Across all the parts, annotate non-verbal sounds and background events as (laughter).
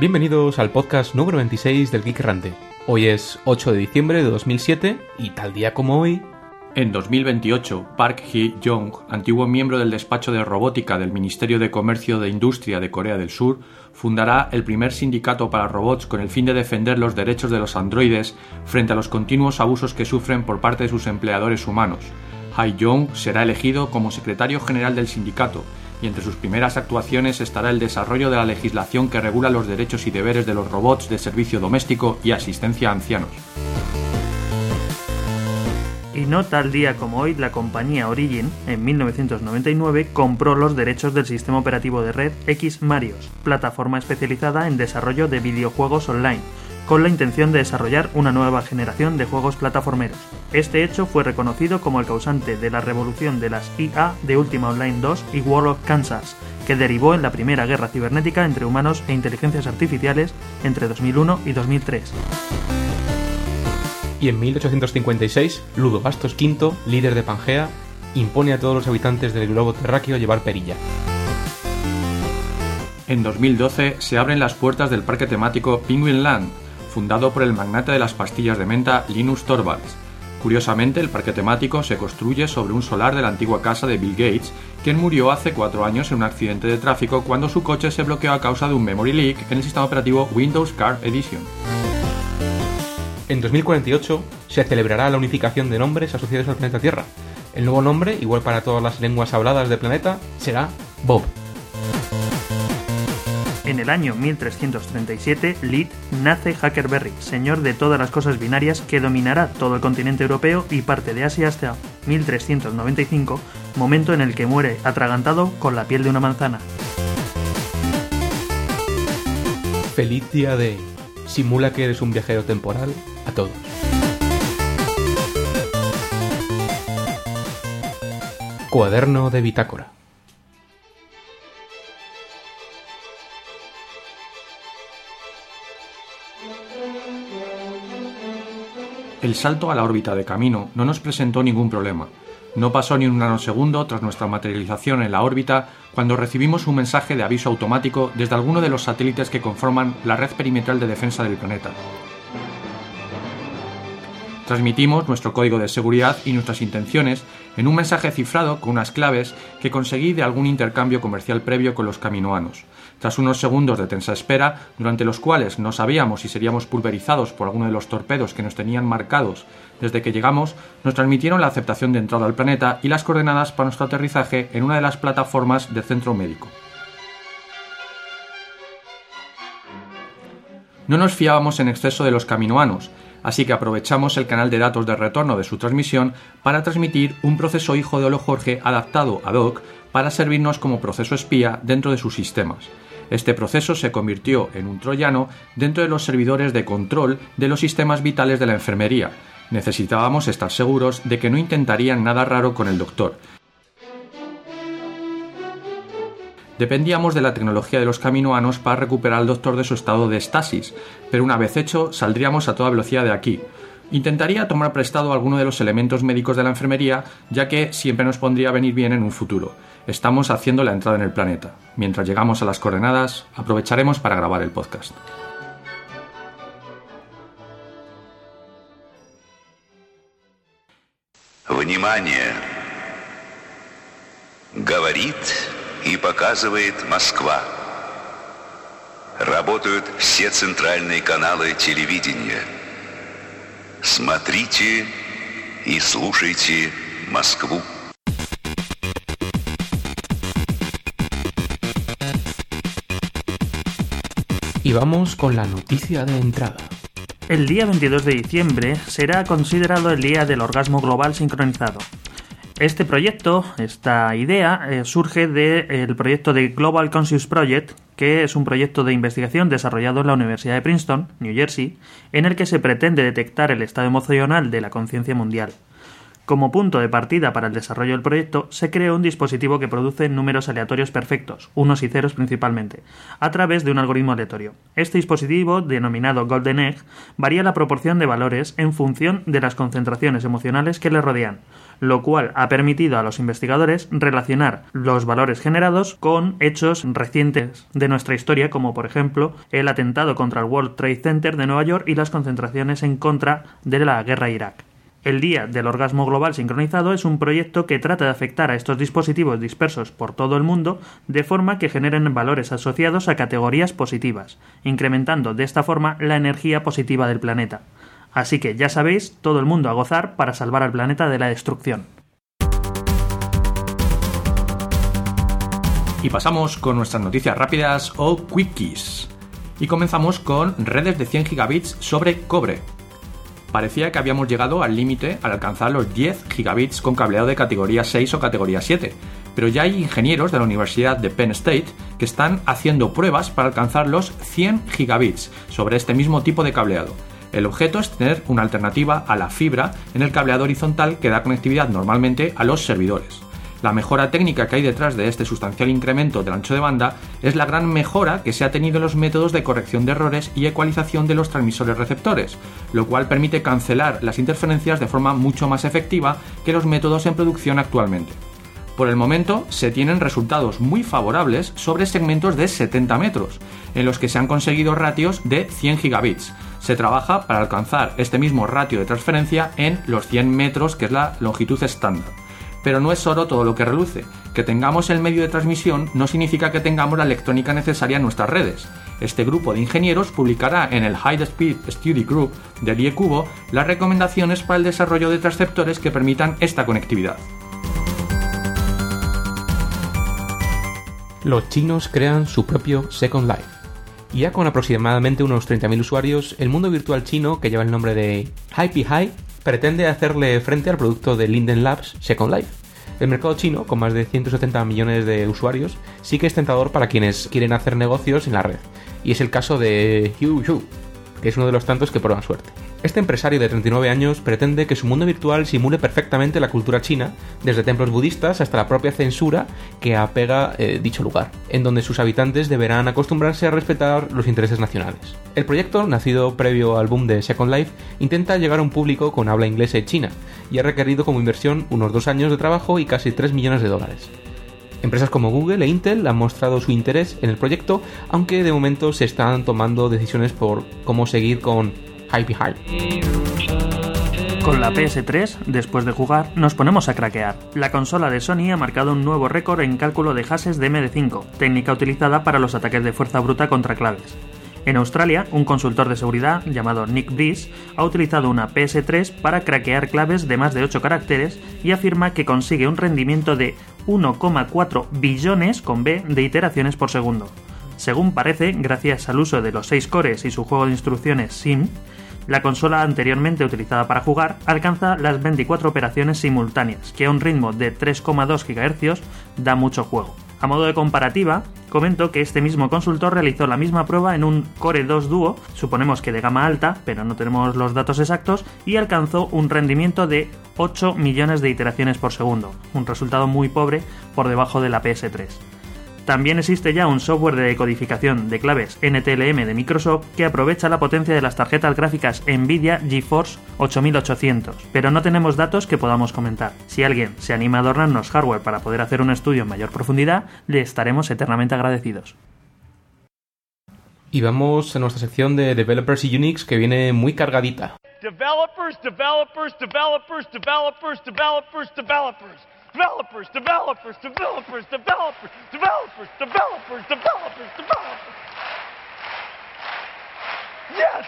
Bienvenidos al podcast número 26 del Geek Rante. Hoy es 8 de diciembre de 2007 y tal día como hoy... En 2028, Park Hee-jong, antiguo miembro del despacho de robótica del Ministerio de Comercio de Industria de Corea del Sur, fundará el primer sindicato para robots con el fin de defender los derechos de los androides frente a los continuos abusos que sufren por parte de sus empleadores humanos. Hae-jong será elegido como secretario general del sindicato y entre sus primeras actuaciones estará el desarrollo de la legislación que regula los derechos y deberes de los robots de servicio doméstico y asistencia a ancianos. Y no tal día como hoy, la compañía Origin, en 1999, compró los derechos del sistema operativo de red X Marios, plataforma especializada en desarrollo de videojuegos online, con la intención de desarrollar una nueva generación de juegos plataformeros. Este hecho fue reconocido como el causante de la revolución de las IA de Ultima Online 2 y World of Kansas, que derivó en la primera guerra cibernética entre humanos e inteligencias artificiales entre 2001 y 2003 y en 1856 Ludo Bastos V, líder de Pangea, impone a todos los habitantes del globo terráqueo llevar perilla. En 2012 se abren las puertas del parque temático Penguin Land, fundado por el magnate de las pastillas de menta Linus Torvalds. Curiosamente, el parque temático se construye sobre un solar de la antigua casa de Bill Gates, quien murió hace cuatro años en un accidente de tráfico cuando su coche se bloqueó a causa de un memory leak en el sistema operativo Windows Car Edition. En 2048 se celebrará la unificación de nombres asociados al planeta Tierra. El nuevo nombre, igual para todas las lenguas habladas del planeta, será Bob. En el año 1337, Lid nace Hackerberry, señor de todas las cosas binarias que dominará todo el continente europeo y parte de Asia hasta 1395, momento en el que muere atragantado con la piel de una manzana. Feliz día de... Simula que eres un viajero temporal a todos. Cuaderno de bitácora. El salto a la órbita de camino no nos presentó ningún problema. No pasó ni un nanosegundo tras nuestra materialización en la órbita cuando recibimos un mensaje de aviso automático desde alguno de los satélites que conforman la red perimetral de defensa del planeta. Transmitimos nuestro código de seguridad y nuestras intenciones en un mensaje cifrado con unas claves que conseguí de algún intercambio comercial previo con los caminoanos. Tras unos segundos de tensa espera, durante los cuales no sabíamos si seríamos pulverizados por alguno de los torpedos que nos tenían marcados desde que llegamos, nos transmitieron la aceptación de entrada al planeta y las coordenadas para nuestro aterrizaje en una de las plataformas del centro médico. No nos fiábamos en exceso de los caminoanos, así que aprovechamos el canal de datos de retorno de su transmisión para transmitir un proceso hijo de Olo Jorge adaptado ad hoc para servirnos como proceso espía dentro de sus sistemas. Este proceso se convirtió en un troyano dentro de los servidores de control de los sistemas vitales de la enfermería. Necesitábamos estar seguros de que no intentarían nada raro con el doctor, Dependíamos de la tecnología de los caminoanos para recuperar al doctor de su estado de estasis, pero una vez hecho saldríamos a toda velocidad de aquí. Intentaría tomar prestado alguno de los elementos médicos de la enfermería, ya que siempre nos pondría a venir bien en un futuro. Estamos haciendo la entrada en el planeta. Mientras llegamos a las coordenadas, aprovecharemos para grabar el podcast. Внимание! Говорит и показывает Москва. Работают все центральные каналы телевидения. Смотрите и слушайте Москву. Vamos con la noticia de entrada. El día 22 de diciembre será considerado el Día del Orgasmo Global Sincronizado. Este proyecto, esta idea, eh, surge del proyecto de Global Conscious Project, que es un proyecto de investigación desarrollado en la Universidad de Princeton, New Jersey, en el que se pretende detectar el estado emocional de la conciencia mundial. Como punto de partida para el desarrollo del proyecto, se creó un dispositivo que produce números aleatorios perfectos, unos y ceros principalmente, a través de un algoritmo aleatorio. Este dispositivo, denominado Golden Egg, varía la proporción de valores en función de las concentraciones emocionales que le rodean, lo cual ha permitido a los investigadores relacionar los valores generados con hechos recientes de nuestra historia, como por ejemplo el atentado contra el World Trade Center de Nueva York y las concentraciones en contra de la guerra Irak. El Día del Orgasmo Global Sincronizado es un proyecto que trata de afectar a estos dispositivos dispersos por todo el mundo de forma que generen valores asociados a categorías positivas, incrementando de esta forma la energía positiva del planeta. Así que ya sabéis, todo el mundo a gozar para salvar al planeta de la destrucción. Y pasamos con nuestras noticias rápidas o quickies. Y comenzamos con redes de 100 gigabits sobre cobre, parecía que habíamos llegado al límite al alcanzar los 10 gigabits con cableado de categoría 6 o categoría 7, pero ya hay ingenieros de la Universidad de Penn State que están haciendo pruebas para alcanzar los 100 gigabits sobre este mismo tipo de cableado. El objeto es tener una alternativa a la fibra en el cableado horizontal que da conectividad normalmente a los servidores. La mejora técnica que hay detrás de este sustancial incremento del ancho de banda es la gran mejora que se ha tenido en los métodos de corrección de errores y ecualización de los transmisores receptores, lo cual permite cancelar las interferencias de forma mucho más efectiva que los métodos en producción actualmente. Por el momento se tienen resultados muy favorables sobre segmentos de 70 metros, en los que se han conseguido ratios de 100 gigabits. Se trabaja para alcanzar este mismo ratio de transferencia en los 100 metros, que es la longitud estándar. Pero no es oro todo lo que reluce. Que tengamos el medio de transmisión no significa que tengamos la electrónica necesaria en nuestras redes. Este grupo de ingenieros publicará en el High Speed Study Group del IECubo las recomendaciones para el desarrollo de transceptores que permitan esta conectividad. Los chinos crean su propio Second Life. Ya con aproximadamente unos 30.000 usuarios, el mundo virtual chino, que lleva el nombre de Hype High, pretende hacerle frente al producto de Linden Labs Second Life. El mercado chino, con más de 170 millones de usuarios, sí que es tentador para quienes quieren hacer negocios en la red, y es el caso de Hu que es uno de los tantos que prueban suerte. Este empresario de 39 años pretende que su mundo virtual simule perfectamente la cultura china, desde templos budistas hasta la propia censura que apega eh, dicho lugar, en donde sus habitantes deberán acostumbrarse a respetar los intereses nacionales. El proyecto, nacido previo al boom de Second Life, intenta llegar a un público con habla inglesa y china, y ha requerido como inversión unos dos años de trabajo y casi 3 millones de dólares. Empresas como Google e Intel han mostrado su interés en el proyecto, aunque de momento se están tomando decisiones por cómo seguir con con la PS3, después de jugar, nos ponemos a craquear. La consola de Sony ha marcado un nuevo récord en cálculo de hashes de MD5, técnica utilizada para los ataques de fuerza bruta contra claves. En Australia, un consultor de seguridad llamado Nick Breeze ha utilizado una PS3 para craquear claves de más de 8 caracteres y afirma que consigue un rendimiento de 1,4 billones con B de iteraciones por segundo. Según parece, gracias al uso de los 6 cores y su juego de instrucciones SIM, la consola anteriormente utilizada para jugar alcanza las 24 operaciones simultáneas, que a un ritmo de 3,2 GHz da mucho juego. A modo de comparativa, comento que este mismo consultor realizó la misma prueba en un Core 2 Duo, suponemos que de gama alta, pero no tenemos los datos exactos, y alcanzó un rendimiento de 8 millones de iteraciones por segundo, un resultado muy pobre por debajo de la PS3. También existe ya un software de decodificación de claves NTLM de Microsoft que aprovecha la potencia de las tarjetas gráficas Nvidia GeForce 8800, pero no tenemos datos que podamos comentar. Si alguien se anima a adornarnos hardware para poder hacer un estudio en mayor profundidad, le estaremos eternamente agradecidos. Y vamos a nuestra sección de Developers y Unix que viene muy cargadita. Developers, developers, developers, developers, developers, developers developers, developers, developers, developers, developers, developers, developers, developers. Yes!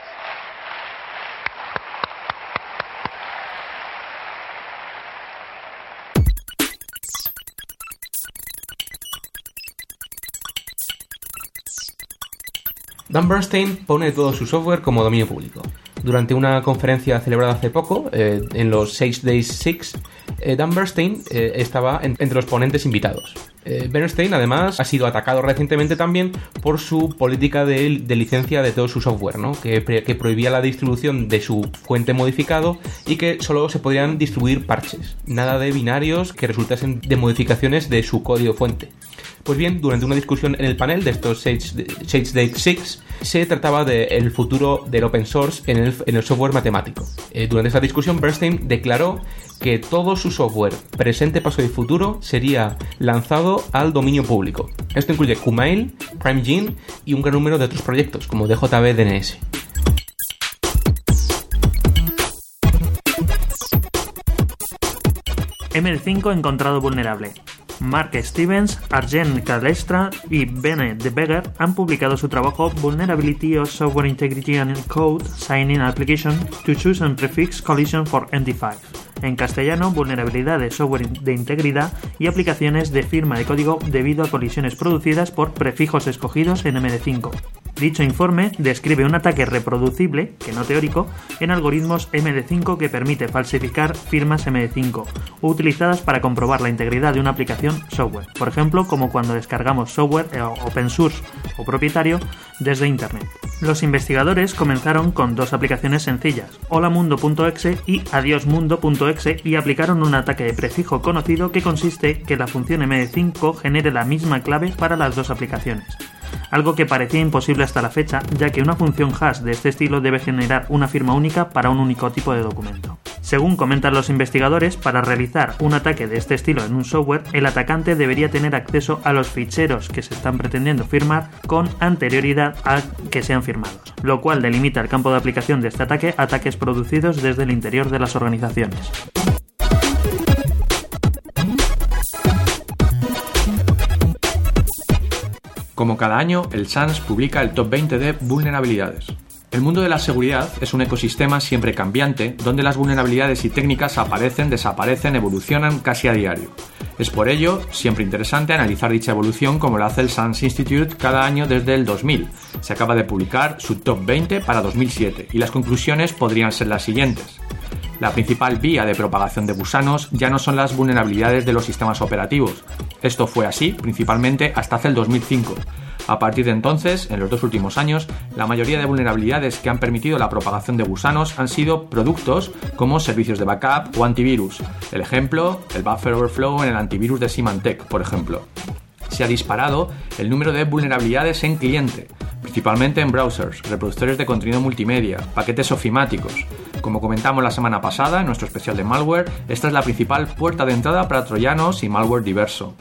Dan Bernstein pone todo su software como dominio público. Durante una conferencia celebrada hace poco, eh, en los 6 Days 6, eh, Dan Bernstein eh, estaba entre los ponentes invitados. Eh, Bernstein además ha sido atacado recientemente también por su política de, licencia de todo su software, ¿no? que, que, prohibía la distribución de su fuente modificado y que solo se podían distribuir parches, nada de binarios que resultasen de modificaciones de su código fuente. Pues bien, durante una discusión en el panel de estos Sage Day 6, se trataba del futuro del open source en el, software matemático. Eh, durante esa discusión, Bernstein declaró que todo su software, presente, pasado y futuro, sería lanzado al dominio público. Esto incluye Kumail, PrimeGene y un gran número de otros proyectos, como DJB-DNS. ML5 encontrado vulnerable. Mark Stevens, Arjen Calestra y Bene de Beggar han publicado su trabajo Vulnerability of Software Integrity and Code Signing Application to Choose and Prefix Collision for ND5. En castellano, vulnerabilidad de software de integridad y aplicaciones de firma de código debido a colisiones producidas por prefijos escogidos en MD5. Dicho informe describe un ataque reproducible, que no teórico, en algoritmos MD5 que permite falsificar firmas MD5, utilizadas para comprobar la integridad de una aplicación software, por ejemplo, como cuando descargamos software eh, open source o propietario desde Internet. Los investigadores comenzaron con dos aplicaciones sencillas, holamundo.exe y adiosmundo.exe, y aplicaron un ataque de prefijo conocido que consiste que la función MD5 genere la misma clave para las dos aplicaciones algo que parecía imposible hasta la fecha, ya que una función hash de este estilo debe generar una firma única para un único tipo de documento. Según comentan los investigadores, para realizar un ataque de este estilo en un software, el atacante debería tener acceso a los ficheros que se están pretendiendo firmar con anterioridad a que sean firmados, lo cual delimita el campo de aplicación de este ataque a ataques producidos desde el interior de las organizaciones. Como cada año, el SANS publica el top 20 de vulnerabilidades. El mundo de la seguridad es un ecosistema siempre cambiante, donde las vulnerabilidades y técnicas aparecen, desaparecen, evolucionan casi a diario. Es por ello siempre interesante analizar dicha evolución como lo hace el SANS Institute cada año desde el 2000. Se acaba de publicar su top 20 para 2007 y las conclusiones podrían ser las siguientes. La principal vía de propagación de gusanos ya no son las vulnerabilidades de los sistemas operativos. Esto fue así principalmente hasta hace el 2005. A partir de entonces, en los dos últimos años, la mayoría de vulnerabilidades que han permitido la propagación de gusanos han sido productos como servicios de backup o antivirus. El ejemplo, el buffer overflow en el antivirus de Symantec, por ejemplo. Se ha disparado el número de vulnerabilidades en cliente, principalmente en browsers, reproductores de contenido multimedia, paquetes ofimáticos, como comentamos la semana pasada en nuestro especial de malware, esta es la principal puerta de entrada para troyanos y malware diverso.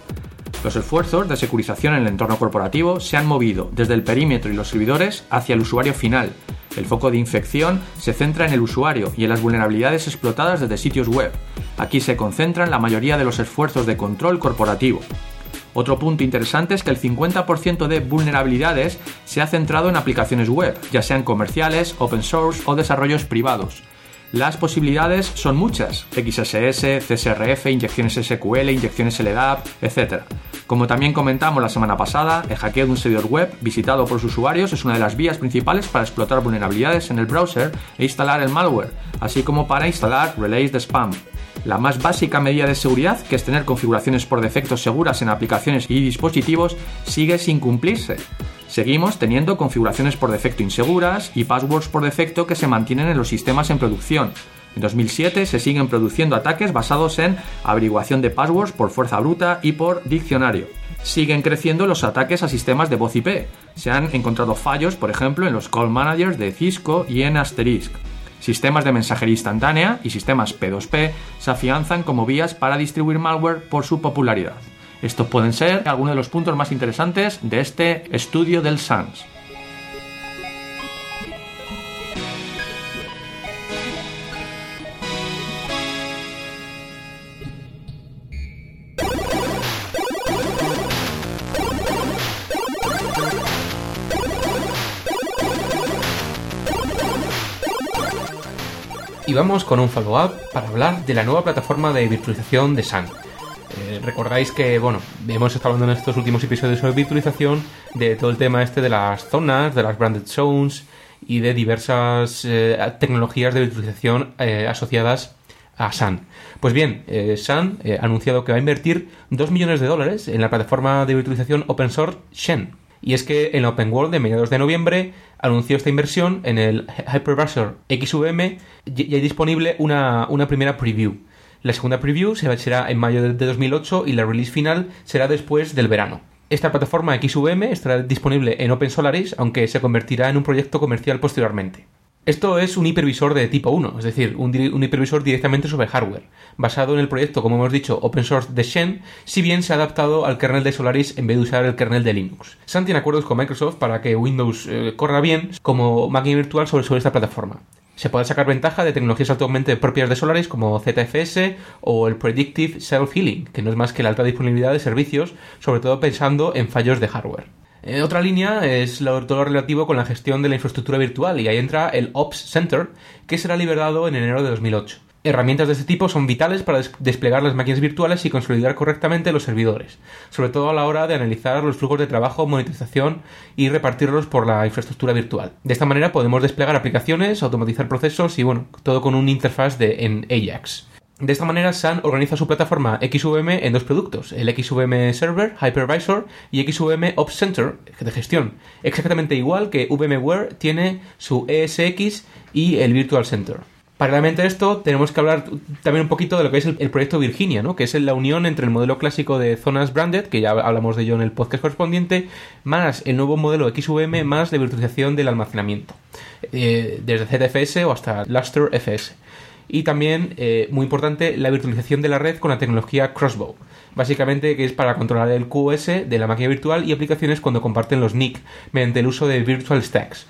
Los esfuerzos de securización en el entorno corporativo se han movido desde el perímetro y los servidores hacia el usuario final. El foco de infección se centra en el usuario y en las vulnerabilidades explotadas desde sitios web. Aquí se concentran la mayoría de los esfuerzos de control corporativo. Otro punto interesante es que el 50% de vulnerabilidades se ha centrado en aplicaciones web, ya sean comerciales, open source o desarrollos privados. Las posibilidades son muchas, XSS, CSRF, inyecciones SQL, inyecciones LDAP, etc. Como también comentamos la semana pasada, el hackeo de un servidor web visitado por los usuarios es una de las vías principales para explotar vulnerabilidades en el browser e instalar el malware, así como para instalar relays de spam. La más básica medida de seguridad, que es tener configuraciones por defecto seguras en aplicaciones y dispositivos, sigue sin cumplirse. Seguimos teniendo configuraciones por defecto inseguras y passwords por defecto que se mantienen en los sistemas en producción. En 2007 se siguen produciendo ataques basados en averiguación de passwords por fuerza bruta y por diccionario. Siguen creciendo los ataques a sistemas de voz IP. Se han encontrado fallos, por ejemplo, en los call managers de Cisco y en Asterisk. Sistemas de mensajería instantánea y sistemas P2P se afianzan como vías para distribuir malware por su popularidad. Estos pueden ser algunos de los puntos más interesantes de este estudio del SANS. Y vamos con un follow-up para hablar de la nueva plataforma de virtualización de Sun. Eh, recordáis que, bueno, hemos estado hablando en estos últimos episodios sobre virtualización de todo el tema este de las zonas, de las branded zones y de diversas eh, tecnologías de virtualización eh, asociadas a Sun. Pues bien, eh, ha anunciado que va a invertir 2 millones de dólares en la plataforma de virtualización open source Shen. Y es que en Open World de mediados de noviembre anunció esta inversión en el Hypervisor XVM y hay disponible una, una primera preview. La segunda preview será en mayo de 2008 y la release final será después del verano. Esta plataforma XVM estará disponible en Open Solaris, aunque se convertirá en un proyecto comercial posteriormente. Esto es un hipervisor de tipo 1, es decir, un, hipervisor directamente sobre hardware, basado en el proyecto, como hemos dicho, open source de Shen, si bien se ha adaptado al kernel de Solaris en vez de usar el kernel de Linux. Sun tiene acuerdos con Microsoft para que Windows eh, corra bien como máquina virtual sobre esta plataforma. Se puede sacar ventaja de tecnologías actualmente propias de Solaris como ZFS o el Predictive Self-Healing, que no es más que la alta disponibilidad de servicios, sobre todo pensando en fallos de hardware. Otra línea es lo, todo lo relativo con la gestión de la infraestructura virtual y ahí entra el Ops Center, que será liberado en enero de 2008. Herramientas de este tipo son vitales para desplegar las máquinas virtuales y consolidar correctamente los servidores, sobre todo a la hora de analizar los flujos de trabajo, monitorización y repartirlos por la infraestructura virtual. De esta manera podemos desplegar aplicaciones, automatizar procesos y bueno, todo con un interfaz de, en Ajax. De esta manera, Sun organiza su plataforma XVM en dos productos, el XVM Server, Hypervisor y XVM Ops Center de gestión, exactamente igual que VMware tiene su ESX y el Virtual Center. Paralelamente a esto, tenemos que hablar también un poquito de lo que es el, proyecto Virginia, ¿no? que es la unión entre el modelo clásico de zonas branded, que ya hablamos de ello en el podcast correspondiente, más el nuevo modelo XVM, más de virtualización del almacenamiento, eh, desde ZFS o hasta Luster FS y también, eh, muy importante, la virtualización de la red con la tecnología Crossbow. Básicamente que es para controlar el QoS de la máquina virtual y aplicaciones cuando comparten los NIC mediante el uso de Virtual Stacks.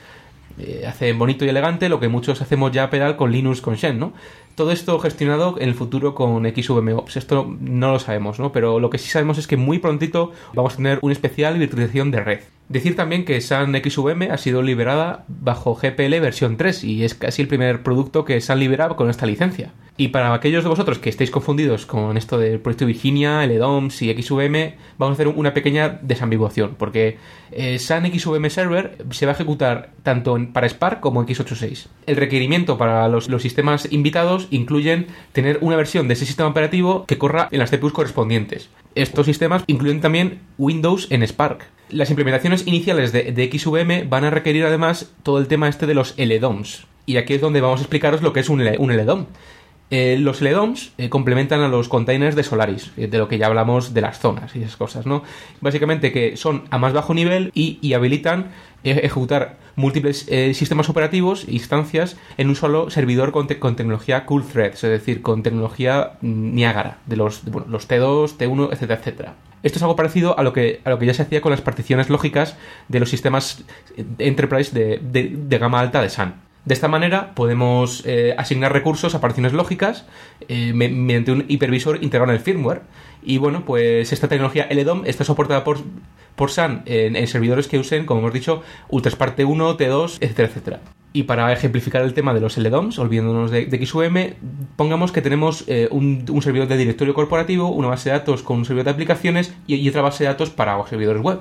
Eh, hace bonito y elegante lo que muchos hacemos ya pedal con Linux con Shen, ¿no? Todo esto gestionado en el futuro con XVMOps. Esto no lo sabemos, ¿no? Pero lo que sí sabemos es que muy prontito vamos a tener un especial virtualización de red. Decir también que Sun XVM ha sido liberada bajo GPL versión 3 y es casi el primer producto que Sun libera con esta licencia. Y para aquellos de vosotros que estéis confundidos con esto del proyecto Virginia, LDOMS y XVM, vamos a hacer una pequeña desambiguación, porque eh, Sun XVM Server se va a ejecutar tanto para Spark como x86. El requerimiento para los, los sistemas invitados incluyen tener una versión de ese sistema operativo que corra en las CPUs correspondientes. Estos sistemas incluyen también Windows en Spark. Las implementaciones iniciales de, XVM van a requerir además todo el tema este de los LDOMs. Y aquí es donde vamos a explicaros lo que es un, LDOM. Eh, los LDOMs eh, complementan a los containers de Solaris, eh, de lo que ya hablamos de las zonas y esas cosas, ¿no? Básicamente que son a más bajo nivel y, habilitan ejecutar múltiples sistemas operativos e instancias en un solo servidor con, tecnología Cool Threads, es decir, con tecnología mm, Niagara, de los, los T2, T1, etcétera, etcétera. Esto es algo parecido a lo que, a lo que ya se hacía con las particiones lógicas de los sistemas Enterprise de, gama alta de Sun. De esta manera podemos eh, asignar recursos a particiones lógicas eh, mediante un hipervisor integrado en el firmware. Y bueno, pues esta tecnología LDOM está soportada por, por Sun en, servidores que usen, como hemos dicho, Ultraspart T1, T2, etcétera, etcétera. Y para ejemplificar el tema de los LDOMs, olvidándonos de, XUM, pongamos que tenemos eh, un, servidor de directorio corporativo, una base de datos con un servidor de aplicaciones y, otra base de datos para servidores web.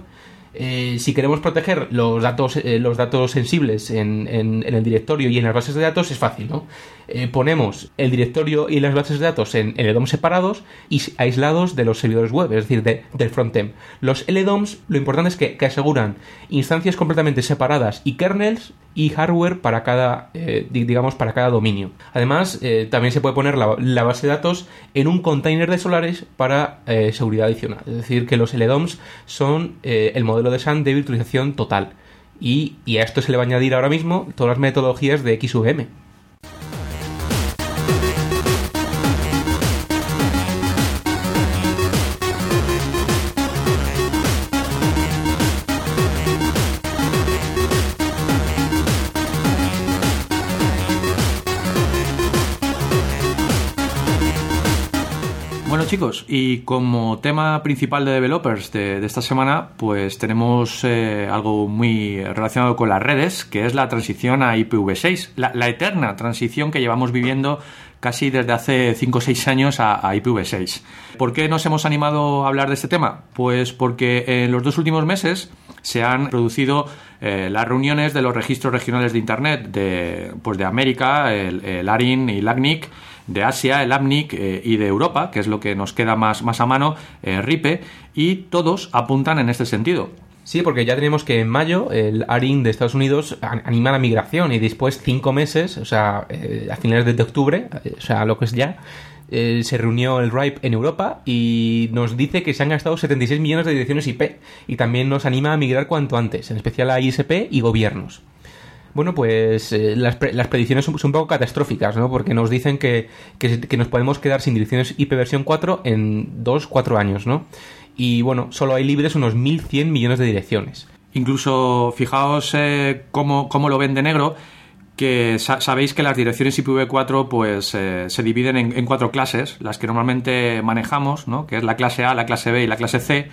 Eh, si queremos proteger los datos, eh, los datos sensibles en, el directorio y en las bases de datos, es fácil, ¿no? Eh, ponemos el directorio y las bases de datos en LDOMs separados y aislados de los servidores web, es decir, del frontend. Los LDOMs, lo importante es que, aseguran instancias completamente separadas y kernels y hardware para cada, digamos, para cada dominio. Además, también se puede poner la, base de datos en un container de Solaris para seguridad adicional. Es decir, que los LDOMs son el modelo de SAN de virtualización total. Y, y, a esto se le va a añadir ahora mismo todas las metodologías de XVM. Chicos, y como tema principal de developers de, esta semana, pues tenemos eh, algo muy relacionado con las redes, que es la transición a IPv6, la, eterna transición que llevamos viviendo casi desde hace 5 o 6 años a, IPv6. ¿Por qué nos hemos animado a hablar de este tema? Pues porque en los dos últimos meses se han producido eh, las reuniones de los registros regionales de Internet de, pues de América, el, el ARIN y el ACNIC, de Asia, el APNIC, eh, y de Europa, que es lo que nos queda más, más a mano, eh, RIPE, y todos apuntan en este sentido. Sí, porque ya tenemos que en mayo el ARIN de Estados Unidos anima la migración y después cinco meses, o sea, eh, a finales de octubre, o sea, lo que es ya, se reunió el RIPE en Europa y nos dice que se han gastado 76 millones de direcciones IP y también nos anima a migrar cuanto antes, en especial a ISP y gobiernos. Bueno, pues eh, las, predicciones son, un poco catastróficas, ¿no? Porque nos dicen que, nos podemos quedar sin direcciones IP versión 4 en 2, 4 años, ¿no? Y bueno, solo hay libres unos 1.100 millones de direcciones. Incluso, fijaos eh, cómo, lo ven de negro, que sabéis que las direcciones IPv4 pues eh, se dividen en, en, cuatro clases, las que normalmente manejamos, ¿no? que es la clase A, la clase B y la clase C.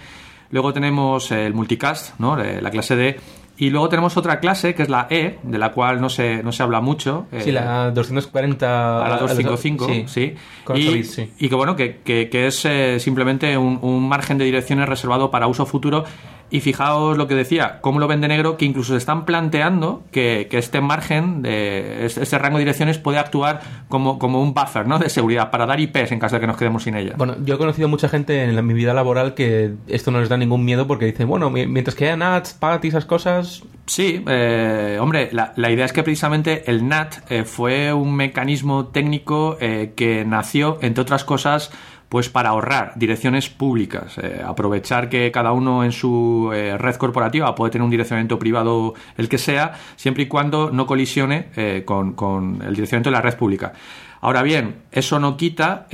Luego tenemos el multicast, ¿no? la clase D, y luego tenemos otra clase, que es la E, de la cual no se, no se habla mucho. Sí, la 240... A la 255, sí. sí. Y, sí. y, que bueno, que, que, es eh, simplemente un, un margen de direcciones reservado para uso futuro y fijaos lo que decía, cómo lo vende negro, que incluso se están planteando que, este margen, de este rango de direcciones puede actuar como, como un buffer ¿no? de seguridad para dar IPs en caso de que nos quedemos sin ellas. Bueno, yo he conocido mucha gente en mi vida laboral que esto no les da ningún miedo porque dicen, bueno, mientras que haya NAT, PAT y esas cosas... Sí, eh, hombre, la, idea es que precisamente el NAT eh, fue un mecanismo técnico eh, que nació, entre otras cosas, pues para ahorrar direcciones públicas, eh, aprovechar que cada uno en su eh, red corporativa puede tener un direccionamiento privado el que sea, siempre y cuando no colisione eh, con, con, el direccionamiento de la red pública. Ahora bien, eso no quita,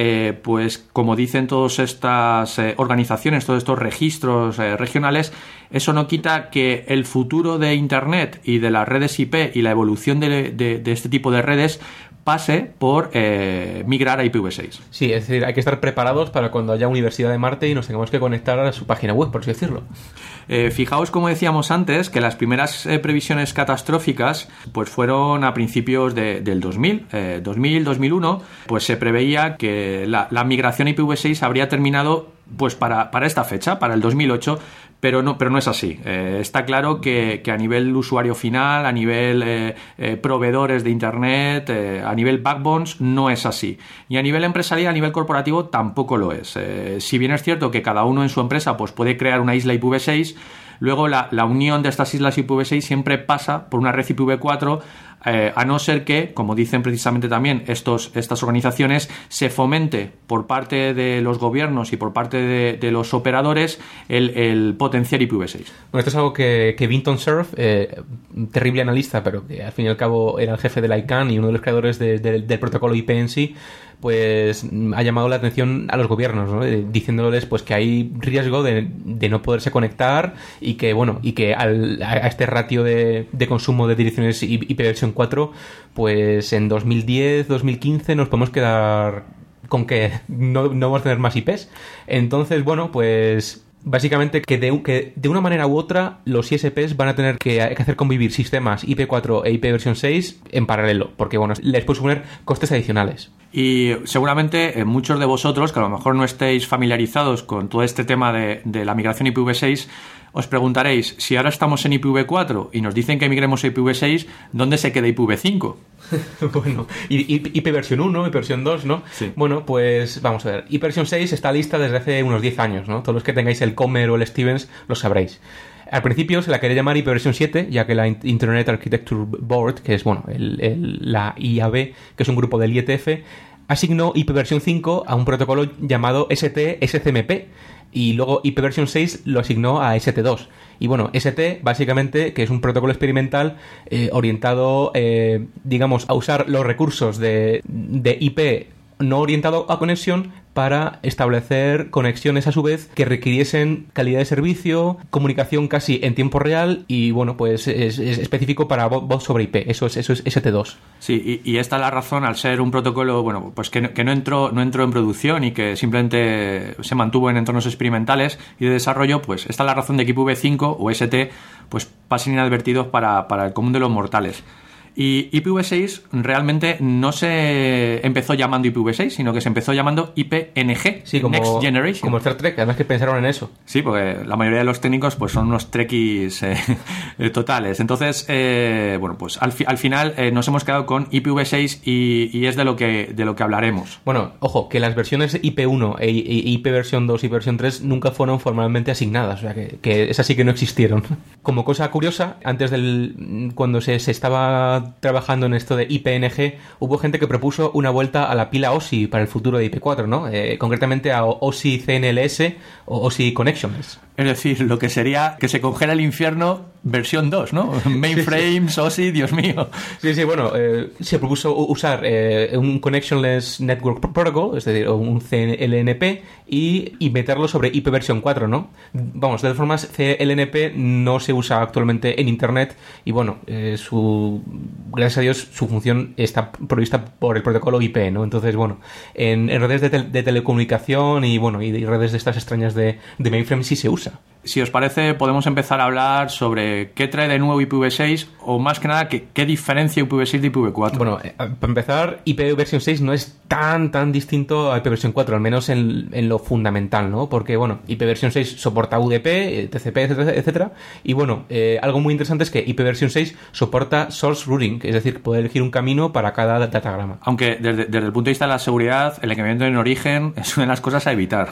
pues como dicen todas estas organizaciones, todos estos registros regionales, eso no quita que el futuro de Internet y de las redes IP y la evolución de este tipo de redes pase por eh, migrar a IPv6. Sí, es decir, hay que estar preparados para cuando haya Universidad de Marte y nos tengamos que conectar a su página web, por así decirlo. Eh, fijaos, como decíamos antes, que las primeras eh, previsiones catastróficas pues fueron a principios del 2000. 2000, 2001, pues se preveía que la, la migración a IPv6 habría terminado pues para, para, esta fecha, para el 2008, pero no, pero no es así. Eh, está claro que, a nivel usuario final, a nivel eh, eh, proveedores de Internet, a nivel backbones, no es así. Y a nivel empresarial, a nivel corporativo, tampoco lo es. si bien es cierto que cada uno en su empresa pues, puede crear una isla IPv6, luego la, la unión de estas islas IPv6 siempre pasa por una red IPv4 eh, a no ser que, como dicen precisamente también estos, estas organizaciones, se fomente por parte de los gobiernos y por parte de, los operadores el, el, potenciar IPv6. Bueno, esto es algo que, que Vinton Cerf, eh, terrible analista, pero que al fin y al cabo era el jefe de la ICANN y uno de los creadores del protocolo IP en sí, pues ha llamado la atención a los gobiernos, ¿no? Eh, diciéndoles pues que hay riesgo de, no poderse conectar y que bueno y que al, a este ratio de, consumo de direcciones IP versión 4, pues en 2010, 2015 nos podemos quedar con que no, vamos a tener más IPs. Entonces, bueno, pues básicamente que de, que una manera u otra los ISPs van a tener que, hacer convivir sistemas IP4 e IP versión 6 en paralelo, porque bueno, les puede suponer costes adicionales. Y seguramente eh, muchos de vosotros, que a lo mejor no estéis familiarizados con todo este tema de, de la migración IPv6, os preguntaréis, si ahora estamos en IPv4 y nos dicen que emigremos a IPv6, ¿dónde se queda IPv5? (laughs) bueno, IP versión 1, IP versión 2, ¿no? Bueno, pues vamos a ver. IP versión 6 está lista desde hace unos 10 años, ¿no? Todos los que tengáis el Comer o el Stevens lo sabréis. Al principio se la quería llamar IP versión 7, ya que la Internet Architecture Board, que es, bueno, la IAB, que es un grupo del IETF, asignó IP versión 5 a un protocolo llamado ST-SCMP, y luego IP versión 6 lo asignó a ST2. Y bueno, ST básicamente, que es un protocolo experimental eh, orientado, eh, digamos, a usar los recursos de, de IP no orientado a conexión para establecer conexiones a su vez que requiriesen calidad de servicio, comunicación casi en tiempo real y bueno, pues es, específico para voz sobre IP. Eso es, eso es ST2. Sí, y, esta es la razón al ser un protocolo, bueno, pues que, no, entró, no entró en producción y que simplemente se mantuvo en entornos experimentales y de desarrollo, pues esta es la razón de que IPv5 o ST pues pasen inadvertidos para, para el común de los mortales. Y IPv6 realmente no se empezó llamando IPv6, sino que se empezó llamando IPNG, Sí, como, Next Generation. como Star Trek, además que pensaron en eso. Sí, porque la mayoría de los técnicos pues son unos trekkies eh, (laughs) eh, totales. Entonces, eh, bueno, pues al, fi- al final eh, nos hemos quedado con IPv6 y, y es de lo que de lo que hablaremos. Bueno, ojo, que las versiones IP1 e, e IP versión 2 y versión 3 nunca fueron formalmente asignadas, o sea que, que esas sí que no existieron. (laughs) Como cosa curiosa, antes del cuando se, se estaba trabajando en esto de IPNG, hubo gente que propuso una vuelta a la pila OSI para el futuro de IP4, ¿no? Eh, concretamente a OSI CNLS o OSI Connections. Es decir, lo que sería que se congela el infierno versión 2, ¿no? (laughs) Mainframes, OSI, Dios mío. Sí, sí, bueno, eh, se propuso usar eh, un Connectionless Network Pro- Protocol, es decir, un CLNP, y, y meterlo sobre IP versión 4, ¿no? Vamos, de todas formas, CLNP no se usa actualmente en Internet y, bueno, eh, su, gracias a Dios, su función está provista por el protocolo IP, ¿no? Entonces, bueno, en, redes de, de telecomunicación y, bueno, y, y redes de estas extrañas de, de mainframe sí se usa. Si os parece, podemos empezar a hablar sobre qué trae de nuevo IPv6 o más que nada, qué, qué diferencia IPv6 de IPv4. Bueno, eh, para empezar, IP versión 6 no es tan tan distinto a IP versión 4, al menos en, en lo fundamental, ¿no? Porque, bueno, IP versión 6 soporta UDP, eh, TCP, etcétera, etcétera. Y bueno, eh, algo muy interesante es que IP versión 6 soporta source routing, es decir, poder elegir un camino para cada datagrama. Aunque desde, desde el punto de vista de la seguridad, el encaminamiento en origen (laughs) es una de las cosas a evitar.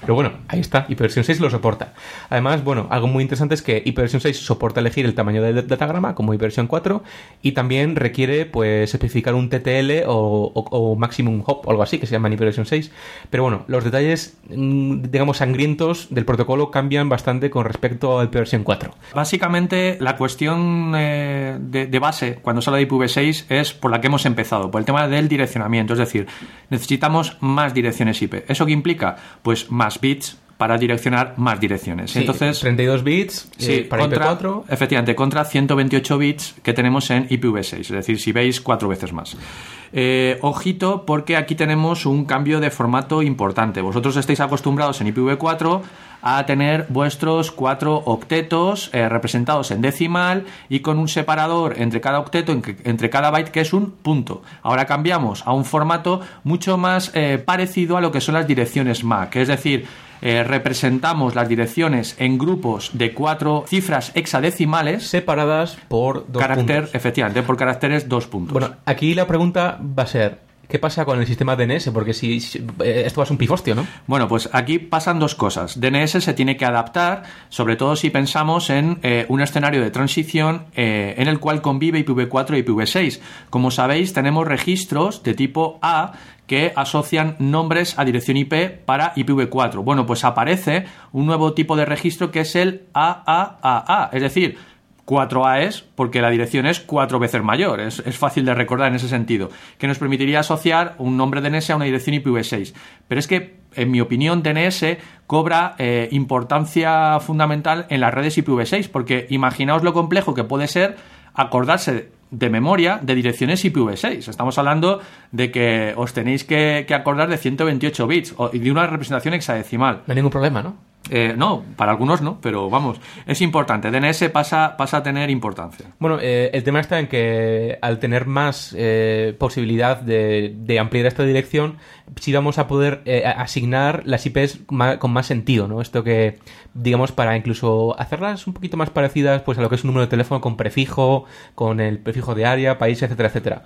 Pero bueno, ahí está, IPv6 6 lo soporta. Además, bueno, algo muy interesante es que IPv6 soporta elegir el tamaño del datagrama como IPv4 y también requiere pues especificar un TTL o, o- maximum hop o algo así que se llama en IPv6. Pero bueno, los detalles, mm, digamos, sangrientos del protocolo cambian bastante con respecto al IPv4. Básicamente, la cuestión eh, de, de base cuando se habla de IPv6 es por la que hemos empezado, por el tema del direccionamiento. Es decir, necesitamos más direcciones IP. ¿Eso qué implica? Pues más bits para direccionar más direcciones. Sí, Entonces, 32 bits Sí, eh, para contra, IP4. Efectivamente, contra 128 bits que tenemos en IPv6, es decir, si veis cuatro veces más. Eh, ojito, porque aquí tenemos un cambio de formato importante. Vosotros estáis acostumbrados en IPv4 a tener vuestros cuatro octetos eh, representados en decimal y con un separador entre cada octeto, entre, entre cada byte, que es un punto. Ahora cambiamos a un formato mucho más eh, parecido a lo que son las direcciones MAC, es decir, eh, representamos las direcciones en grupos de cuatro cifras hexadecimales, separadas por dos carácter, puntos. efectivamente, por caracteres dos puntos. Bueno, aquí la pregunta va a ser, ¿qué pasa con el sistema DNS? Porque si, si- eh, esto va a ser un pifostio, ¿no? Bueno, pues aquí pasan dos cosas. DNS se tiene que adaptar, sobre todo si pensamos en eh, un escenario de transición eh, en el cual convive IPv4 y IPv6. Como sabéis, tenemos registros de tipo A que asocian nombres a dirección IP para IPv4. Bueno, pues aparece un nuevo tipo de registro que es el AAAA, es decir, 4A es porque la dirección es cuatro veces mayor. Es, es fácil de recordar en ese sentido. Que nos permitiría asociar un nombre DNS a una dirección IPv6. Pero es que, en mi opinión, DNS cobra eh, importancia fundamental en las redes IPv6. Porque imaginaos lo complejo que puede ser acordarse de memoria de direcciones IPv6. Estamos hablando de que os tenéis que, que acordar de 128 bits y de una representación hexadecimal. No hay ningún problema, ¿no? Eh, no, para algunos no, pero vamos, es importante. DNS pasa, pasa a tener importancia. Bueno, eh, el tema está en que al tener más eh, posibilidad de, de ampliar esta dirección, sí vamos a poder eh, asignar las IPs con más sentido, ¿no? Esto que, digamos, para incluso hacerlas un poquito más parecidas pues a lo que es un número de teléfono con prefijo, con el prefijo de área, país, etcétera, etcétera.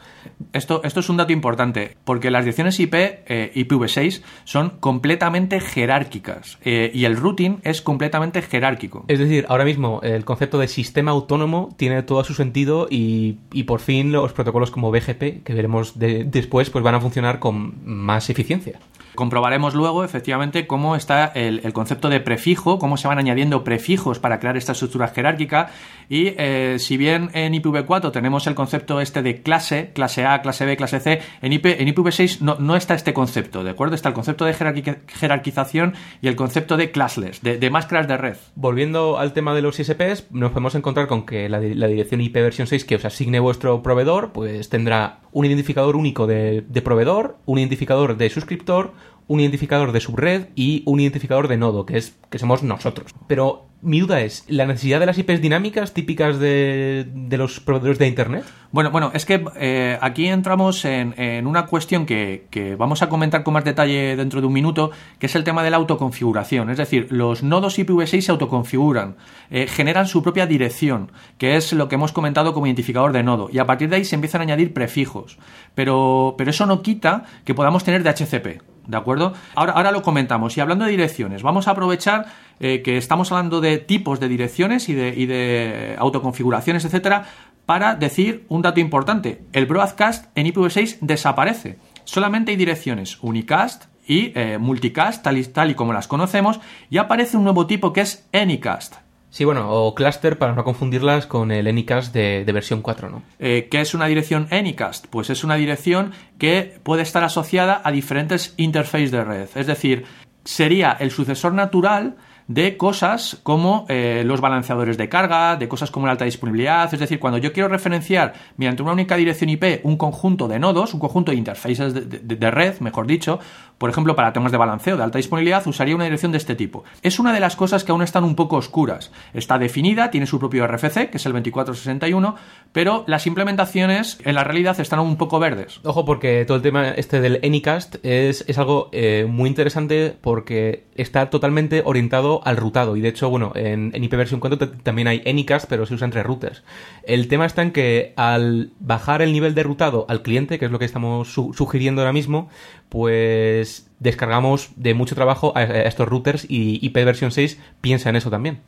Esto, esto es un dato importante, porque las direcciones IP, eh, IPv6, son completamente jerárquicas y el routing es completamente jerárquico. Es decir, ahora mismo el concepto de sistema autónomo tiene todo su sentido y, y por fin los protocolos como BGP, que veremos de- después, pues van a funcionar con más eficiencia. Comprobaremos luego, efectivamente, cómo está el, el concepto de prefijo, cómo se van añadiendo prefijos para crear esta estructura jerárquica. Y eh, si bien en IPv4 tenemos el concepto este de clase, clase A, clase B, clase C, en, IP, en IPv6 no, no está este concepto, ¿de acuerdo? Está el concepto de jerarqui- jerarquización y el concepto de de, máscaras de red. Volviendo al tema de los ISPs, nos podemos encontrar con que la, di- la dirección IP versión 6 que os asigne vuestro proveedor, pues tendrá un identificador único de proveedor, un identificador de suscriptor, un identificador de subred y un identificador de nodo, que es que somos nosotros. Pero mi duda es, ¿la necesidad de las IPs dinámicas típicas de, los proveedores de Internet? Bueno, bueno, es que eh, aquí entramos en, una cuestión que, vamos a comentar con más detalle dentro de un minuto, que es el tema de la autoconfiguración. Es decir, los nodos IPv6 se autoconfiguran, eh, generan su propia dirección, que es lo que hemos comentado como identificador de nodo, y a partir de ahí se empiezan a añadir prefijos. Pero, pero eso no quita que podamos tener DHCP. ¿De acuerdo? Ahora, ahora lo comentamos. Y hablando de direcciones, vamos a aprovechar eh, que estamos hablando de tipos de direcciones y de, autoconfiguraciones, etcétera, para decir un dato importante. El broadcast en IPv6 desaparece. Solamente hay direcciones unicast y eh, multicast, tal y, tal y como las conocemos, y aparece un nuevo tipo que es anycast. Sí, bueno, o cluster para no confundirlas con el Anycast de, versión 4, ¿no? Eh, ¿Qué es una dirección Anycast? Pues es una dirección que puede estar asociada a diferentes interfaces de red. Es decir, sería el sucesor natural de cosas como eh, los balanceadores de carga, de cosas como la alta disponibilidad. Es decir, cuando yo quiero referenciar mediante una única dirección IP un conjunto de nodos, un conjunto de interfaces de red, mejor dicho, por ejemplo, para temas de balanceo de alta disponibilidad, usaría una dirección de este tipo. Es una de las cosas que aún están un poco oscuras. Está definida, tiene su propio RFC, que es el 2461, pero las implementaciones en la realidad están un poco verdes. Ojo, porque todo el tema este del Anycast es, es algo eh, muy interesante porque está totalmente orientado al rutado. Y de hecho, bueno, en, en IP versión 4 también hay Anycast, pero se usa entre routers. El tema está en que al bajar el nivel de rutado al cliente, que es lo que estamos sugiriendo ahora mismo, pues descargamos de mucho trabajo a, estos routers y IP versión 6 piensa en eso también.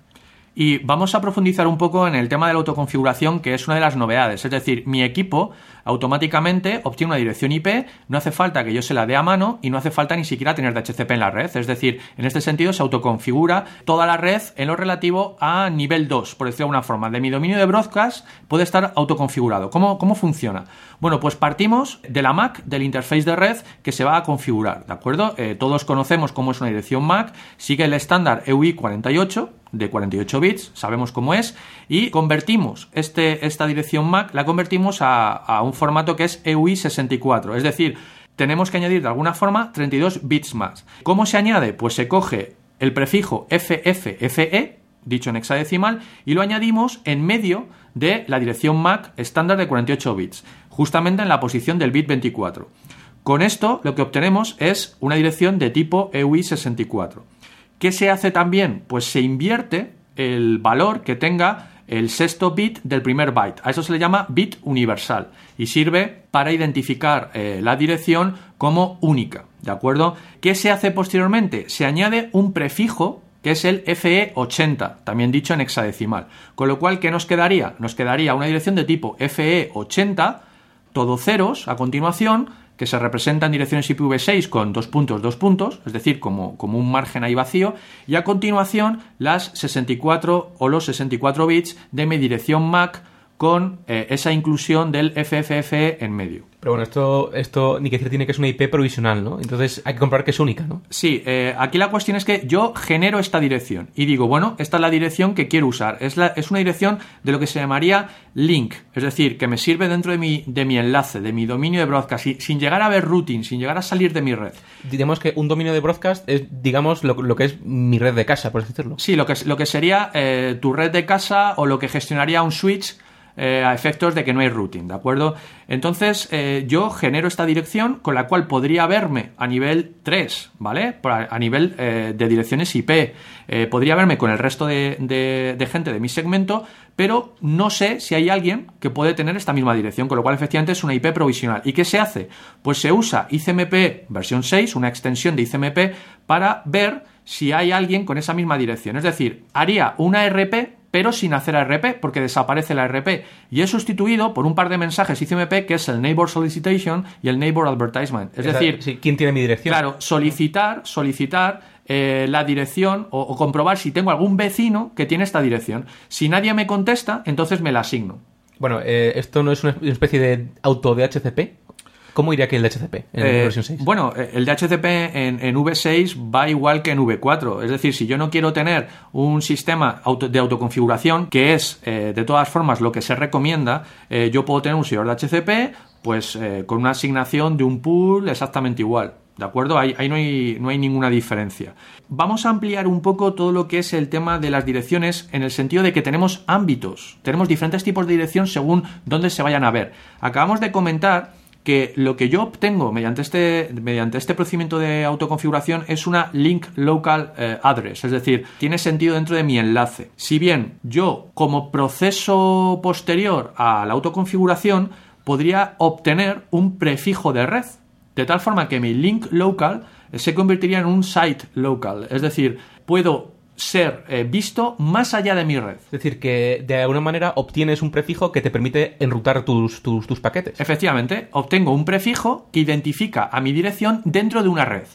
Y vamos a profundizar un poco en el tema de la autoconfiguración, que es una de las novedades. Es decir, mi equipo automáticamente obtiene una dirección IP, no hace falta que yo se la dé a mano y no hace falta ni siquiera tener DHCP en la red. Es decir, en este sentido se autoconfigura toda la red en lo relativo a nivel 2, por decirlo de alguna forma. De mi dominio de broadcast puede estar autoconfigurado. ¿Cómo, cómo funciona? Bueno, pues partimos de la MAC, del interface de red que se va a configurar, ¿de acuerdo? Eh, todos conocemos cómo es una dirección MAC, sigue el estándar EUI 48, de 48 bits, sabemos cómo es, y convertimos este, esta dirección MAC, la convertimos a, a un formato que es EUI64, es decir, tenemos que añadir de alguna forma 32 bits más. ¿Cómo se añade? Pues se coge el prefijo FFFE, dicho en hexadecimal, y lo añadimos en medio de la dirección MAC estándar de 48 bits, justamente en la posición del bit 24. Con esto lo que obtenemos es una dirección de tipo EUI64. ¿Qué se hace también? Pues se invierte el valor que tenga el sexto bit del primer byte. A eso se le llama bit universal y sirve para identificar eh, la dirección como única. ¿De acuerdo? ¿Qué se hace posteriormente? Se añade un prefijo que es el FE80, también dicho en hexadecimal. Con lo cual, ¿qué nos quedaría? Nos quedaría una dirección de tipo FE80, todo ceros a continuación, que se representa en direcciones IPv6 con dos puntos, dos puntos, es decir, como, como un margen ahí vacío, y a continuación las 64 o los 64 bits de mi dirección MAC con eh, esa inclusión del FFFE en medio. Pero bueno, esto, esto ni que decir tiene que es una IP provisional, ¿no? Entonces hay que comprobar que es única, ¿no? Sí, eh, aquí la cuestión es que yo genero esta dirección y digo, bueno, esta es la dirección que quiero usar. Es, la, es una dirección de lo que se llamaría link, es decir, que me sirve dentro de mi, de mi enlace, de mi dominio de broadcast, sin llegar a ver routing, sin llegar a salir de mi red. Digamos que un dominio de broadcast es, digamos, lo, lo que es mi red de casa, por decirlo. Sí, lo que, lo que sería eh, tu red de casa o lo que gestionaría un switch eh, a efectos de que no hay routing, ¿de acuerdo? Entonces eh, yo genero esta dirección con la cual podría verme a nivel 3, ¿vale? A nivel eh, de direcciones IP. podría verme con el resto de, gente de mi segmento, pero no sé si hay alguien que puede tener esta misma dirección, con lo cual efectivamente es una IP provisional. ¿Y qué se hace? Pues se usa ICMP versión 6, una extensión de ICMP, para ver si hay alguien con esa misma dirección. Es decir, haría una RP pero sin hacer RP, porque desaparece la RP. Y es sustituido por un par de mensajes ICMP que es el Neighbor Solicitation y el Neighbor Advertisement. Es decir, ¿quién tiene mi dirección? Claro, solicitar, solicitar eh, la dirección o, comprobar si tengo algún vecino que tiene esta dirección. Si nadie me contesta, entonces me la asigno. Bueno, eh, ¿esto no es una especie de auto DHCP? ¿Cómo iría aquí el DHCP en eh, versión 6? Bueno, eh, el DHCP en, en, V6 va igual que en V4. Es decir, si yo no quiero tener un sistema de autoconfiguración, que es eh, de todas formas lo que se recomienda, yo puedo tener un servidor DHCP pues con una asignación de un pool exactamente igual. ¿De acuerdo? Ahí, ahí no, hay, no hay ninguna diferencia. Vamos a ampliar un poco todo lo que es el tema de las direcciones en el sentido de que tenemos ámbitos, tenemos diferentes tipos de dirección según dónde se vayan a ver. Acabamos de comentar que lo que yo obtengo mediante este, mediante este procedimiento de autoconfiguración es una link local eh, address, es decir, tiene sentido dentro de mi enlace. Si bien yo, como proceso posterior a la autoconfiguración, podría obtener un prefijo de red, de tal forma que mi link local se convertiría en un site local, es decir, puedo ser eh, visto más allá de mi red. Es decir, que de alguna manera obtienes un prefijo que te permite enrutar tus, tus, tus paquetes. Efectivamente, obtengo un prefijo que identifica a mi dirección dentro de una red.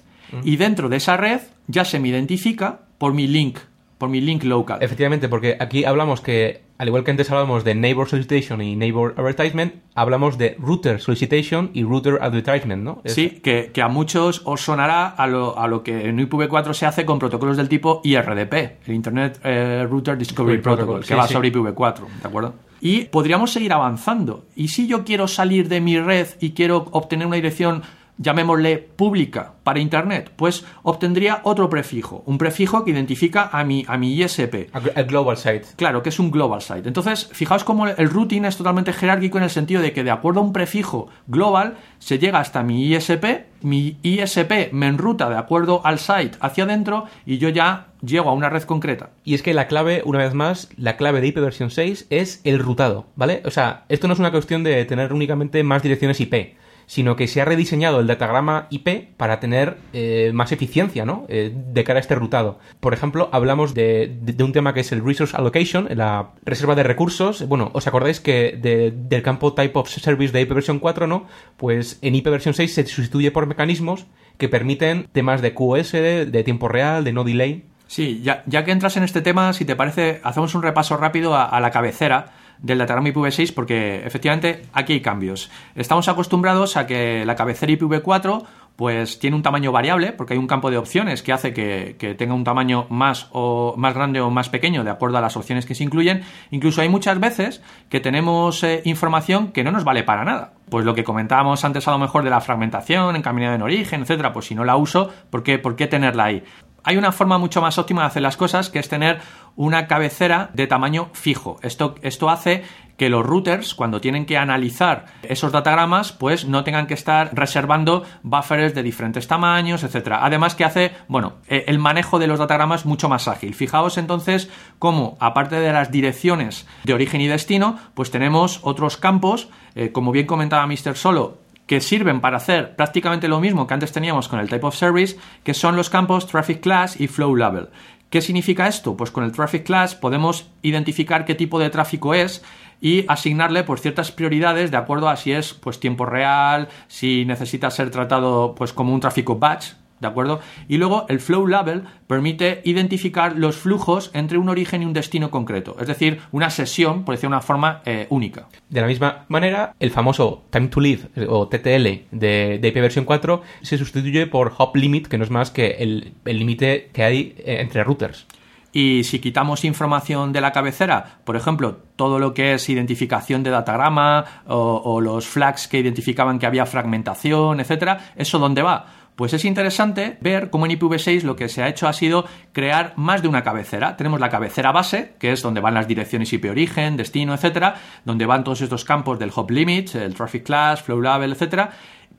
Y dentro de esa red ya se me identifica por mi link, por mi link local. Efectivamente, porque aquí hablamos que, al igual que antes hablábamos de Neighbor Solicitation y Neighbor Advertisement, hablamos de Router Solicitation y Router Advertisement, ¿no? Es- Sí, que, que a muchos os sonará a lo, a lo que en IPv4 se hace con protocolos del tipo IRDP, el Internet eh, Router Discovery Protocol, Protocol, que sí, va sí. sobre IPv4, ¿de acuerdo? Y podríamos seguir avanzando. Y si yo quiero salir de mi red y quiero obtener una dirección, llamémosle pública, para Internet, pues obtendría otro prefijo, un prefijo que identifica a mi, a mi ISP. El global site. Claro, que es un global site. Entonces, fijaos cómo el routing es totalmente jerárquico en el sentido de que de acuerdo a un prefijo global se llega hasta mi ISP, mi ISP me enruta de acuerdo al site hacia adentro y yo ya llego a una red concreta. Y es que la clave, una vez más, la clave de IPv4 6 es el rutado, ¿vale? O sea, esto no es una cuestión de tener únicamente más direcciones IP, sino que se ha rediseñado el datagrama IP para tener eh, más eficiencia, ¿no? Eh, de cara a este rutado. Por ejemplo, hablamos de, un tema que es el Resource Allocation, la reserva de recursos. Bueno, ¿os acordáis que de- del campo Type of Service de IPv4 4, ¿no? Pues en IPv4 6 se sustituye por mecanismos que permiten temas de QoS, de, tiempo real, de no delay. Sí, ya, que entras en este tema, si te parece, hacemos un repaso rápido a la cabecera del datagrama IPv6 porque efectivamente aquí hay cambios. Estamos acostumbrados a que la cabecera IPv4 pues tiene un tamaño variable porque hay un campo de opciones que hace que, que tenga un tamaño más o más grande o más pequeño de acuerdo a las opciones que se incluyen. Incluso hay muchas veces que tenemos eh, información que no nos vale para nada. Pues lo que comentábamos antes a lo mejor de la fragmentación, encaminada en origen, etcétera, pues si no la uso, ¿por qué, por qué tenerla ahí? Hay una forma mucho más óptima de hacer las cosas, que es tener una cabecera de tamaño fijo. Esto, esto hace que los routers, cuando tienen que analizar esos datagramas, pues no tengan que estar reservando buffers de diferentes tamaños, etcétera. Además que hace, bueno, eh, el manejo de los datagramas mucho más ágil. Fijaos entonces cómo, aparte de las direcciones de origen y destino, pues tenemos otros campos, eh, como bien comentaba Mr. Solo, que sirven para hacer prácticamente lo mismo que antes teníamos con el Type of Service, que son los campos Traffic Class y Flow Level. ¿Qué significa esto? Pues con el Traffic Class podemos identificar qué tipo de tráfico es y asignarle pues ciertas prioridades de acuerdo a si es pues tiempo real, si necesita ser tratado pues como un tráfico batch, ¿de acuerdo? Y luego el flow level permite identificar los flujos entre un origen y un destino concreto, es decir, una sesión, por decir una forma, eh, única. De la misma manera, el famoso Time to Live eh, o TTL de, de IPv4 4 se sustituye por Hop Limit, que no es más que el el límite que hay eh, entre routers. Y si quitamos información de la cabecera, por ejemplo, todo lo que es identificación de datagrama o, o los flags que identificaban que había fragmentación, etcétera, ¿eso dónde va? Pues es interesante ver cómo en IPv6 lo que se ha hecho ha sido crear más de una cabecera. Tenemos la cabecera base, que es donde van las direcciones IP origen, destino, etcétera, donde van todos estos campos del hop limit, el traffic class, flow level, etcétera.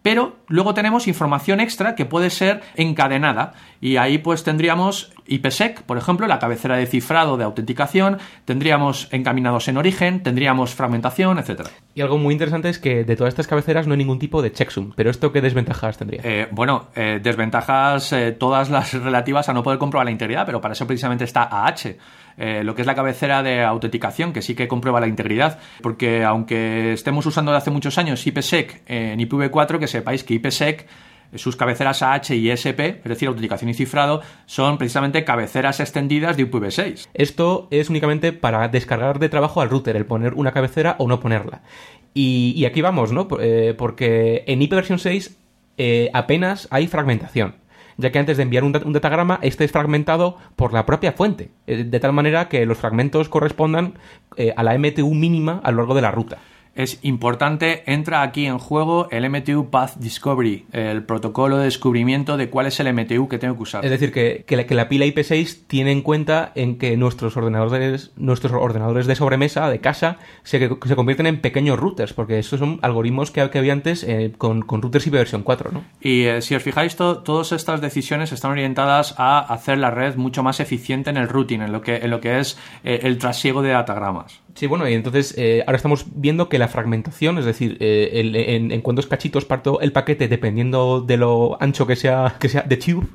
Pero luego tenemos información extra que puede ser encadenada y ahí pues tendríamos IPsec, por ejemplo, la cabecera de cifrado de autenticación, tendríamos encaminados en origen, tendríamos fragmentación, etcétera. Y algo muy interesante es que de todas estas cabeceras no hay ningún tipo de checksum. Pero ¿esto qué desventajas tendría? Eh, bueno, eh, desventajas eh, todas las (laughs) relativas a no poder comprobar la integridad, pero para eso precisamente está AH. Eh, lo que es la cabecera de autenticación, que sí que comprueba la integridad, porque aunque estemos usando de hace muchos años IPsec en IPv4, que sepáis que IPsec sus cabeceras AH y ESP, es decir, autenticación y cifrado, son precisamente cabeceras extendidas de IPv6. Esto es únicamente para descargar de trabajo al router, el poner una cabecera o no ponerla. Y, aquí vamos, ¿no? Eh, porque en IPv 6 eh, apenas hay fragmentación. Ya que antes de enviar un, dat- un datagrama, este es fragmentado por la propia fuente. eh, de tal manera que los fragmentos correspondan eh, a la MTU mínima a lo largo de la ruta. Es importante, entra aquí en juego el MTU Path Discovery, el protocolo de descubrimiento de cuál es el MTU que tengo que usar. Es decir, que, que, la, que la pila IP6 tiene en cuenta en que nuestros ordenadores, nuestros ordenadores de sobremesa, de casa, se, se convierten en pequeños routers, porque estos son algoritmos que, que había antes eh, con, con, routers IP versión 4, ¿no? Y eh, si os fijáis, to, todas estas decisiones están orientadas a hacer la red mucho más eficiente en el routing, en lo que, en lo que es eh, el trasiego de datagramas. Sí, bueno, y entonces ahora estamos viendo que la fragmentación, es decir, eh, el, en, cuántos cachitos parto el paquete dependiendo de lo ancho que sea, que sea de tube.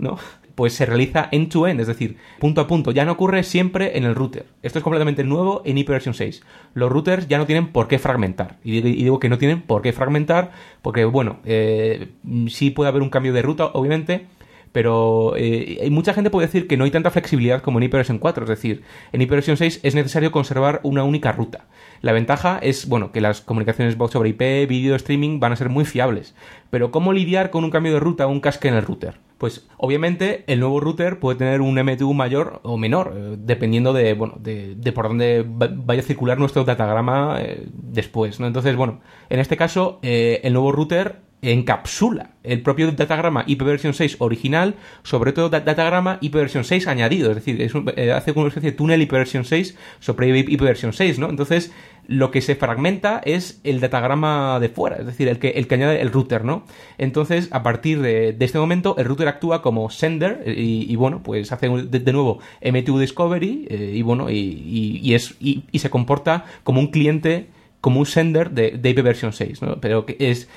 Pues se realiza end-to-end, -end, es decir, punto a punto. Ya no ocurre siempre en el router. Esto es completamente nuevo en ipv 6. Los routers ya no tienen por qué fragmentar. Y, y digo que no tienen por qué fragmentar porque, bueno, eh, sí puede haber un cambio de ruta, obviamente, pero eh, mucha gente puede decir que no hay tanta flexibilidad como en HyperVersion 4, es decir, en HyperVersion 6 es necesario conservar una única ruta. La ventaja es, bueno, que las comunicaciones voz sobre IP, vídeo, streaming van a ser muy fiables, pero ¿cómo lidiar con un cambio de ruta o un casque en el router? Pues obviamente el nuevo router puede tener un MTU mayor o menor, eh, dependiendo de, bueno, de, por dónde vaya a circular nuestro datagrama eh, después, ¿no? Entonces, bueno, en este caso, eh, el nuevo router encapsula el propio datagrama IPv 6 original, sobre todo datagrama IPv 6 añadido, es decir, es un, eh, hace una especie de túnel IPv 6 sobre IPv 6, ¿no? Entonces, lo que se fragmenta es el datagrama de fuera, es decir, el que, el que añade el router, ¿no? Entonces, a partir de, este momento, el router actúa como sender y, y bueno, pues hace de, nuevo MTU Discovery eh, y bueno, y, y, es, y, se comporta como un cliente, como un sender de, de IPv 6, ¿no? Pero que es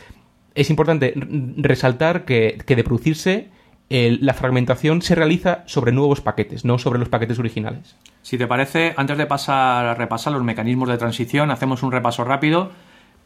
es importante resaltar que, que de producirse la fragmentación se realiza sobre nuevos paquetes, no sobre los paquetes originales. Si te parece, antes de pasar a repasar los mecanismos de transición, hacemos un repaso rápido.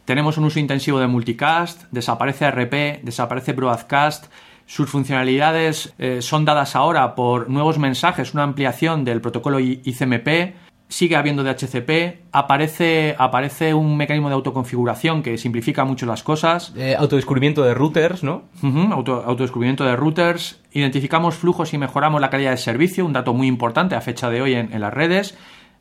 Tenemos un uso intensivo de multicast, desaparece RP, desaparece broadcast. Sus funcionalidades eh, son dadas ahora por nuevos mensajes, una ampliación del protocolo ICMP sigue habiendo DHCP, aparece, aparece un mecanismo de autoconfiguración que simplifica mucho las cosas. Eh, autodescubrimiento de routers, ¿no? Uh -huh, auto, autodescubrimiento de routers. Identificamos flujos y mejoramos la calidad de servicio, un dato muy importante a fecha de hoy en, en las redes.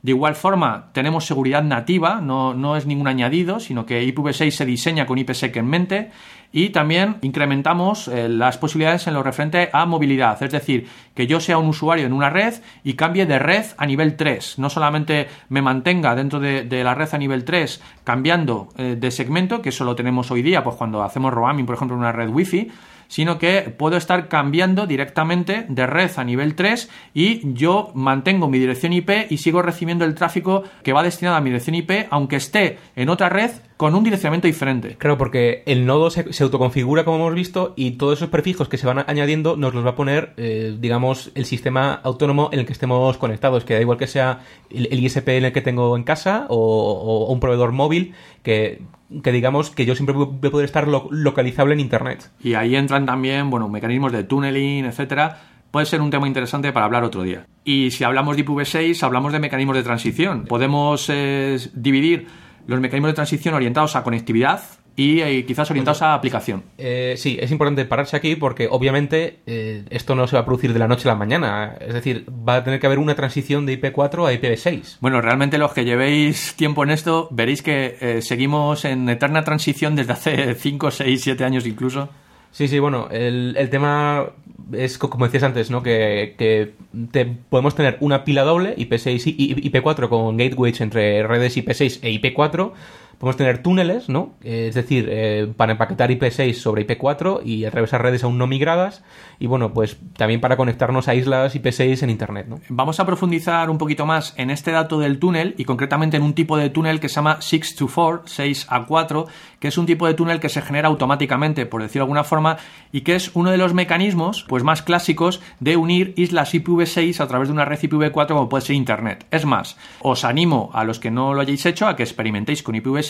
De igual forma, tenemos seguridad nativa, no, no es ningún añadido, sino que IPv6 se diseña con IPsec en mente y también incrementamos eh, las posibilidades en lo referente a movilidad, es decir, que yo sea un usuario en una red y cambie de red a nivel 3, no solamente me mantenga dentro de, la red a nivel 3 cambiando eh, de segmento, que eso lo tenemos hoy día, pues cuando hacemos roaming, por ejemplo, en una red wifi, sino que puedo estar cambiando directamente de red a nivel 3 y yo mantengo mi dirección IP y sigo recibiendo el tráfico que va destinado a mi dirección IP, aunque esté en otra red con un direccionamiento diferente. Claro, porque el nodo se, se, autoconfigura, como hemos visto, y todos esos prefijos que se van añadiendo nos los va a poner, eh, digamos, el sistema autónomo en el que estemos conectados, que da igual que sea el, el ISP en el que tengo en casa o, o un proveedor móvil, que, que digamos que yo siempre voy a poder estar lo, localizable en Internet. Y ahí entran también, bueno, mecanismos de tunneling, etcétera. Puede ser un tema interesante para hablar otro día. Y si hablamos de IPv6, hablamos de mecanismos de transición. Podemos eh, dividir los mecanismos de transición orientados a conectividad y eh, quizás orientados a aplicación. Eh, sí, es importante pararse aquí porque obviamente eh, esto no se va a producir de la noche a la mañana. Es decir, va a tener que haber una transición de IP4 a IPv6. Bueno, realmente los que llevéis tiempo en esto veréis que eh, seguimos en eterna transición desde hace 5, 6, 7 años incluso. Sí, sí, bueno, el, el, tema es como decías antes, ¿no? Que, que te, podemos tener una pila doble, IP6 y IP4 con gateways entre redes IP6 e IP4. Podemos tener túneles, ¿no? Es decir, eh, para empaquetar IP6 sobre IP4 y atravesar redes aún no migradas. Y bueno, pues también para conectarnos a islas IP6 en Internet. Vamos a profundizar un poquito más en este dato del túnel y concretamente en un tipo de túnel que se llama 6 to 4, 6 a 4, que es un tipo de túnel que se genera automáticamente, por decirlo de alguna forma, y que es uno de los mecanismos pues más clásicos de unir islas IPv6 a través de una red IPv4 como puede ser Internet. Es más, os animo a los que no lo hayáis hecho a que experimentéis con IPv6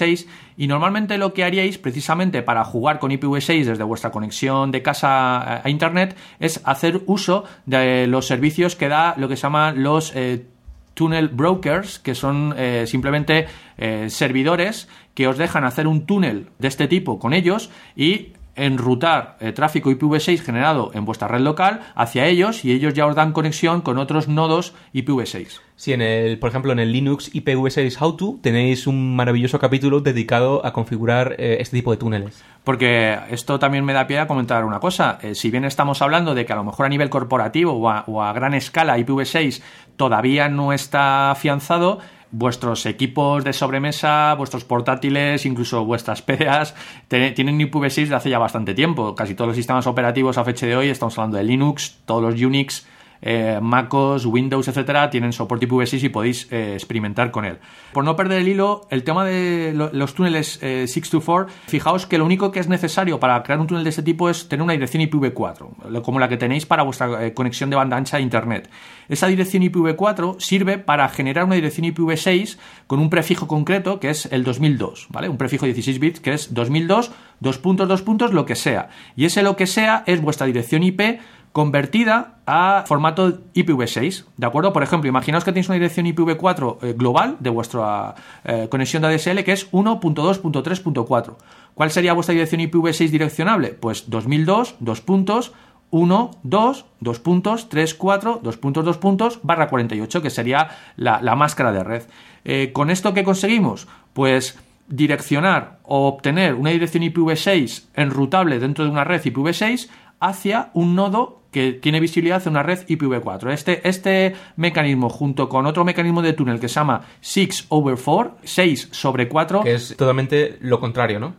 y normalmente lo que haríais precisamente para jugar con IPv6 desde vuestra conexión de casa a Internet es hacer uso de los servicios que da lo que se llaman los eh, tunnel brokers, que son eh, simplemente eh, servidores que os dejan hacer un túnel de este tipo con ellos y enrutar eh, tráfico IPv6 generado en vuestra red local hacia ellos y ellos ya os dan conexión con otros nodos IPv6. Sí, en el, por ejemplo, en el Linux IPv6 How To tenéis un maravilloso capítulo dedicado a configurar eh, este tipo de túneles. Porque esto también me da pie a comentar una cosa. Eh, si bien estamos hablando de que a lo mejor a nivel corporativo o a, o a gran escala IPv6 todavía no está afianzado, vuestros equipos de sobremesa, vuestros portátiles, incluso vuestras PDAs, tienen IPv6 de hace ya bastante tiempo. Casi todos los sistemas operativos a fecha de hoy, estamos hablando de Linux, todos los Unix, eh, MacOS, Windows, etcétera, tienen soporte IPv6 y podéis eh, experimentar con él. Por no perder el hilo, el tema de los túneles 624, eh, fijaos que lo único que es necesario para crear un túnel de este tipo es tener una dirección IPv4, como la que tenéis para vuestra conexión de banda ancha a Internet. Esa dirección IPv4 sirve para generar una dirección IPv6 con un prefijo concreto que es el 2002, ¿vale? Un prefijo 16 bits que es 2002, dos puntos, dos puntos, lo que sea. Y ese lo que sea es vuestra dirección IP convertida a formato IPv6, ¿de acuerdo? Por ejemplo, imaginaos que tenéis una dirección IPv4 eh, global de vuestra eh, conexión de ADSL que es 1.2.3.4. ¿Cuál sería vuestra dirección IPv6 direccionable? Pues 2002, dos puntos, 1, 2, 2 puntos, 3, 4, 2 puntos, 2 puntos, barra 48, que sería la, máscara de red. Eh, ¿Con esto qué conseguimos? Pues direccionar o obtener una dirección IPv6 enrutable dentro de una red IPv6 hacia un nodo que tiene visibilidad en una red IPv4. Este, este mecanismo, junto con otro mecanismo de túnel que se llama 6 over 4, 6 sobre 4. Que es totalmente lo contrario, ¿no?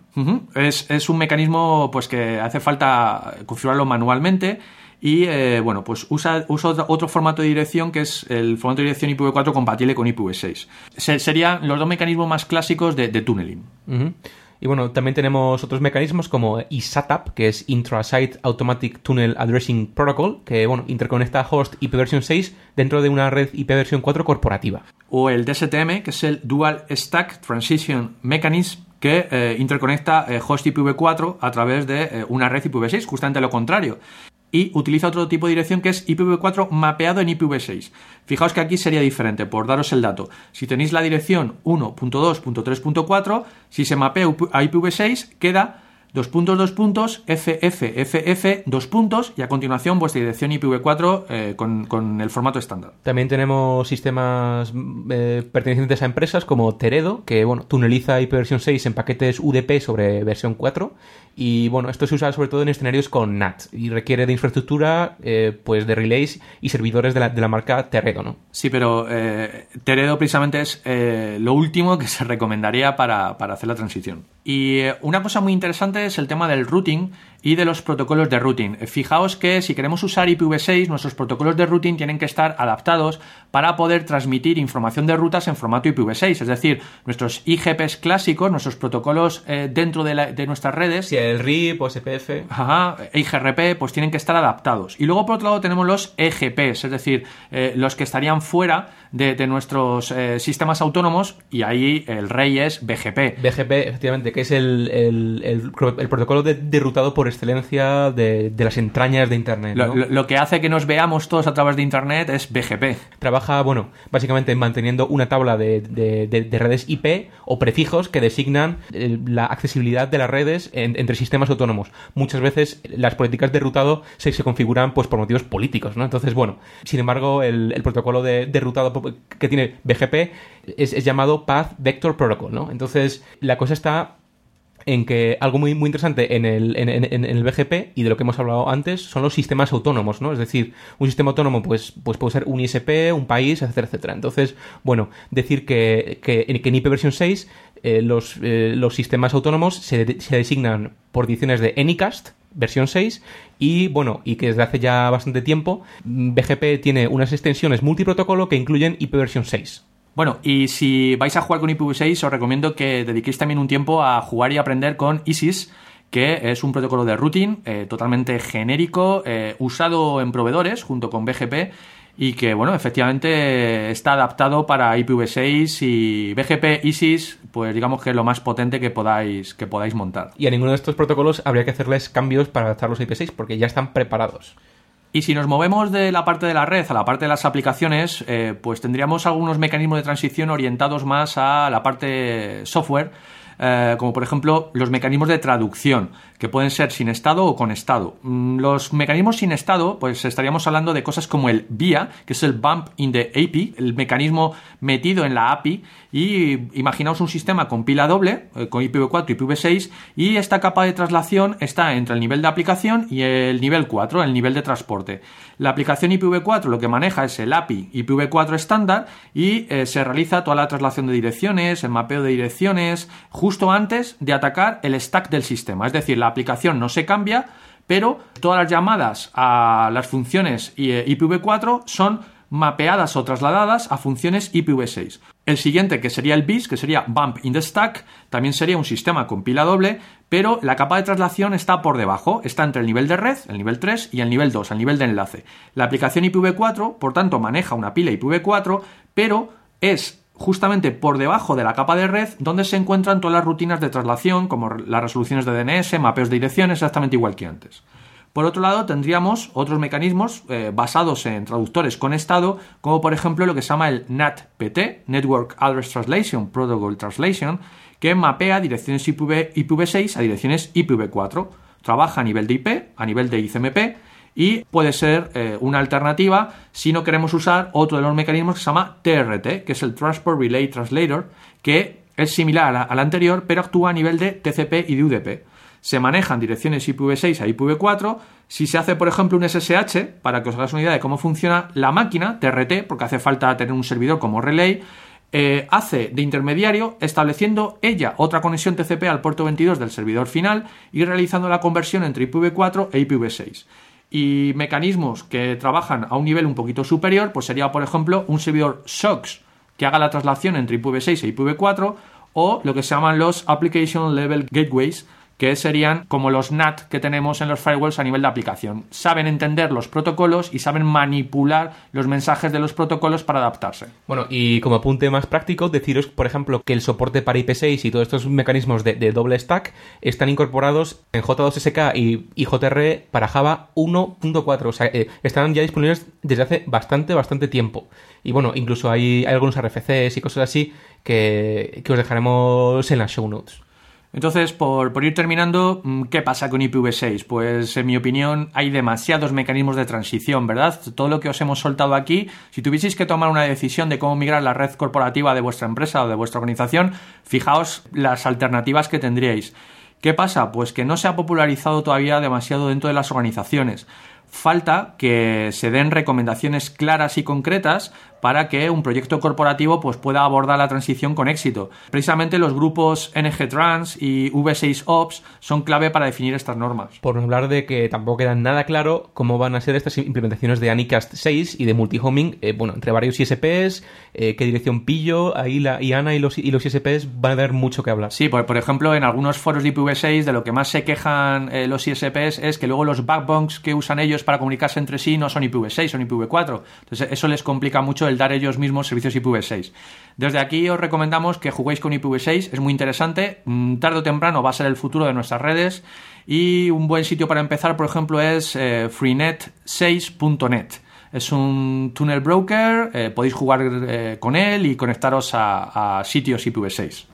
es, un mecanismo pues que hace falta configurarlo manualmente. Y eh, bueno, pues usa, usa otro, formato de dirección que es el formato de dirección IPv4 compatible con IPv6. serían los dos mecanismos más clásicos de, de tunneling. Y bueno, también tenemos otros mecanismos como ISATAP, que es Intra-Site Automatic Tunnel Addressing Protocol, que bueno, interconecta host IPv6 dentro de una red IPv4 corporativa. O el DSTM, que es el Dual Stack Transition Mechanism, que eh, interconecta eh, host IPv4 a través de eh, una red IPv6, justamente lo contrario y utiliza otro tipo de dirección que es IPv4 mapeado en IPv6. Fijaos que aquí sería diferente, por daros el dato. Si tenéis la dirección 1.2.3.4, si se mapea a IPv6, queda dos puntos, dos puntos, FFFF, dos puntos, y a continuación vuestra dirección IPv4 eh, con, el formato estándar. También tenemos sistemas eh, pertenecientes a empresas como Teredo, que bueno, tuneliza IPv6 en paquetes UDP sobre versión 4 y bueno, esto se usa sobre todo en escenarios con NAT y requiere de infraestructura eh, pues de relays y servidores de la, de la marca Teredo, ¿no? Sí, pero Teredo precisamente es lo último que se recomendaría para, para hacer la transición. Y una cosa muy interesante es el tema del routing y de los protocolos de routing. Fijaos que si queremos usar IPv6, nuestros protocolos de routing tienen que estar adaptados para poder transmitir información de rutas en formato IPv6. Es decir, nuestros IGPs clásicos, nuestros protocolos eh, dentro de, nuestras redes. Si el RIP o SPF. Ajá, IGRP, pues tienen que estar adaptados. Y luego, por otro lado, tenemos los EGPs, es decir, eh, los que estarían fuera de, nuestros eh, sistemas autónomos y ahí el rey es BGP. BGP, efectivamente, que es el, el, protocolo derrutado por excelencia de, las entrañas de Internet. Lo, que hace que nos veamos todos a través de Internet es BGP. Trabaja, bueno, básicamente manteniendo una tabla de, redes IP o prefijos que designan eh, la accesibilidad de las redes entre sistemas autónomos. Muchas veces las políticas de rutado se, se configuran pues, por motivos políticos, ¿no? Entonces, bueno, sin embargo, el, protocolo de, de rutado que tiene BGP es, llamado Path Vector Protocol, ¿no? Entonces, la cosa está en que algo muy, muy interesante en el, en, el BGP y de lo que hemos hablado antes son los sistemas autónomos, ¿no? Es decir, un sistema autónomo pues, pues puede ser un ISP, un país, etcétera, etcétera. Entonces, bueno, decir que, que, en IP versión 6 eh, los, eh, los sistemas autónomos se, se designan por ediciones de Anycast, versión 6 y bueno, y que desde hace ya bastante tiempo BGP tiene unas extensiones multiprotocolo que incluyen IP versión 6. Bueno, y si vais a jugar con IPv6 os recomiendo que dediquéis también un tiempo a jugar y aprender con ISIS que es un protocolo de routing eh, totalmente genérico, eh, usado en proveedores junto con BGP y que, bueno, efectivamente está adaptado para IPv6 y BGP ISIS, pues digamos que es lo más potente que podáis, que podáis montar. Y a ninguno de estos protocolos habría que hacerles cambios para adaptarlos a IP6 porque ya están preparados. Y si nos movemos de la parte de la red a la parte de las aplicaciones, eh, pues tendríamos algunos mecanismos de transición orientados más a la parte software eh, como por ejemplo los mecanismos de traducción, que pueden ser sin estado o con estado. Mm, los mecanismos sin estado, pues estaríamos hablando de cosas como el VIA, que es el Bump in the API, el mecanismo metido en la API, y imaginaos un sistema con pila doble, eh, con IPv4 y IPv6, y esta capa de traslación está entre el nivel de aplicación y el nivel 4, el nivel de transporte. La aplicación IPv4 lo que maneja es el API IPv4 estándar y eh, se realiza toda la traslación de direcciones, el mapeo de direcciones, justo antes de atacar el stack del sistema. Es decir, la aplicación no se cambia, pero todas las llamadas a las funciones eh, IPv4 son mapeadas o trasladadas a funciones IPv6. El siguiente, que sería el BIS, que sería Bump in the Stack, también sería un sistema con pila doble, pero la capa de traslación está por debajo, está entre el nivel de red, el nivel 3, y el nivel 2, el nivel de enlace. La aplicación IPv4, por tanto, maneja una pila IPv4, pero es justamente por debajo de la capa de red donde se encuentran todas las rutinas de traslación, como las resoluciones de DNS, mapeos de direcciones, exactamente igual que antes. Por otro lado, tendríamos otros mecanismos eh, basados en traductores con estado, como por ejemplo lo que se llama el NATPT, Network Address Translation, Protocol Translation, que mapea direcciones IPv, IPv6 a direcciones IPv4. Trabaja a nivel de IP, a nivel de ICMP, y puede ser eh, una alternativa si no queremos usar otro de los mecanismos que se llama TRT, que es el Transport Relay Translator, que es similar al anterior, pero actúa a nivel de TCP y de UDP se manejan direcciones IPv6 a IPv4. Si se hace, por ejemplo, un SSH, para que os hagáis una idea de cómo funciona la máquina, TRT, porque hace falta tener un servidor como relay, eh, hace de intermediario estableciendo ella otra conexión TCP al puerto 22 del servidor final y realizando la conversión entre IPv4 e IPv6. Y mecanismos que trabajan a un nivel un poquito superior, pues sería, por ejemplo, un servidor SOX que haga la traslación entre IPv6 e IPv4 o lo que se llaman los Application Level Gateways, que serían como los NAT que tenemos en los firewalls a nivel de aplicación. Saben entender los protocolos y saben manipular los mensajes de los protocolos para adaptarse. Bueno, y como apunte más práctico, deciros, por ejemplo, que el soporte para IP6 y todos estos mecanismos de, doble stack están incorporados en J2SK y, JR para Java 1.4. O sea, eh, están ya disponibles desde hace bastante, bastante tiempo. Y bueno, incluso hay, algunos RFCs y cosas así que, que os dejaremos en las show notes. Entonces, por, ir terminando, mm, ¿qué pasa con IPv6? Pues, en mi opinión, hay demasiados mecanismos de transición, ¿verdad? Todo lo que os hemos soltado aquí, si tuvieseis que tomar una decisión de cómo migrar la red corporativa de vuestra empresa o de vuestra organización, fijaos las alternativas que tendríais. ¿Qué pasa? Pues que no se ha popularizado todavía demasiado dentro de las organizaciones falta que se den recomendaciones claras y concretas para que un proyecto corporativo pues, pueda abordar la transición con éxito. Precisamente los grupos NG Trans y V6 Ops son clave para definir estas normas. Por no hablar de que tampoco queda nada claro cómo van a ser estas implementaciones de Anicast 6 y de multihoming, eh, bueno, entre varios ISPs, eh, qué dirección pillo, ahí la IANA y los, y los ISPs van a dar mucho que hablar. Sí, por, por ejemplo, en algunos foros de IPv6 de lo que más se quejan eh, los ISPs es que luego los backbones que usan ellos para comunicarse entre sí no son IPv6, son IPv4. Entonces eso les complica mucho el dar ellos mismos servicios IPv6. Desde aquí os recomendamos que juguéis con IPv6, es muy interesante, mm, tarde o temprano va a ser el futuro de nuestras redes y un buen sitio para empezar, por ejemplo, es eh, freenet6.net. Es un tunnel broker, eh, podéis jugar eh, con él y conectaros a, a sitios IPv6.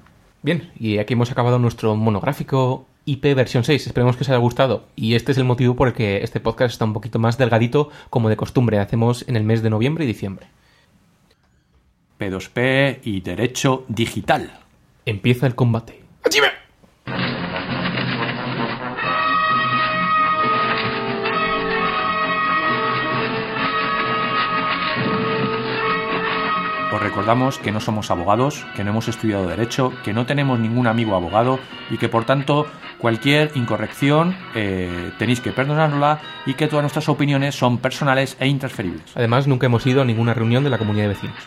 Bien, y aquí hemos acabado nuestro monográfico IP versión 6. Esperemos que os haya gustado. Y este es el motivo por el que este podcast está un poquito más delgadito, como de costumbre hacemos en el mes de noviembre y diciembre. P2P y Derecho Digital. Empieza el combate. Os recordamos que no somos abogados, que no hemos estudiado Derecho, que no tenemos ningún amigo abogado y que por tanto cualquier incorrección eh, tenéis que perdonarla y que todas nuestras opiniones son personales e intransferibles. Además, nunca hemos ido a ninguna reunión de la comunidad de vecinos.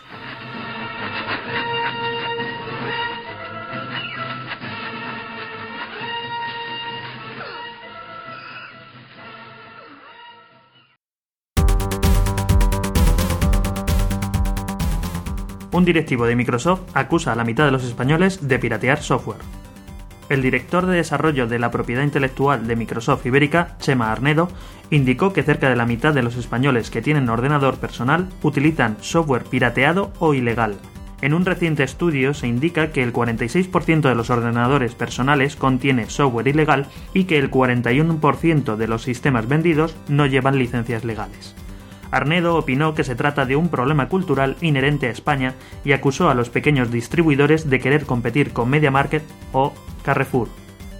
Un directivo de Microsoft acusa a la mitad de los españoles de piratear software. El director de desarrollo de la propiedad intelectual de Microsoft Ibérica, Chema Arnedo, indicó que cerca de la mitad de los españoles que tienen ordenador personal utilizan software pirateado o ilegal. En un reciente estudio se indica que el 46% de los ordenadores personales contiene software ilegal y que el 41% de los sistemas vendidos no llevan licencias legales. Arnedo opinó que se trata de un problema cultural inherente a España y acusó a los pequeños distribuidores de querer competir con MediaMarket o Carrefour.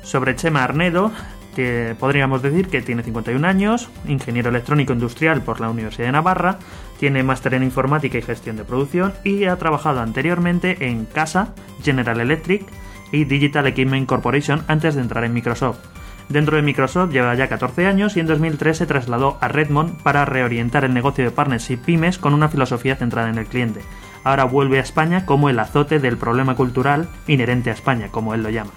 Sobre Chema Arnedo, que podríamos decir que tiene 51 años, ingeniero electrónico industrial por la Universidad de Navarra, tiene máster en informática y gestión de producción y ha trabajado anteriormente en Casa, General Electric y Digital Equipment Corporation antes de entrar en Microsoft. Dentro de Microsoft lleva ya 14 años y en 2003 se trasladó a Redmond para reorientar el negocio de partners y pymes con una filosofía centrada en el cliente. Ahora vuelve a España como el azote del problema cultural inherente a España, como él lo llama.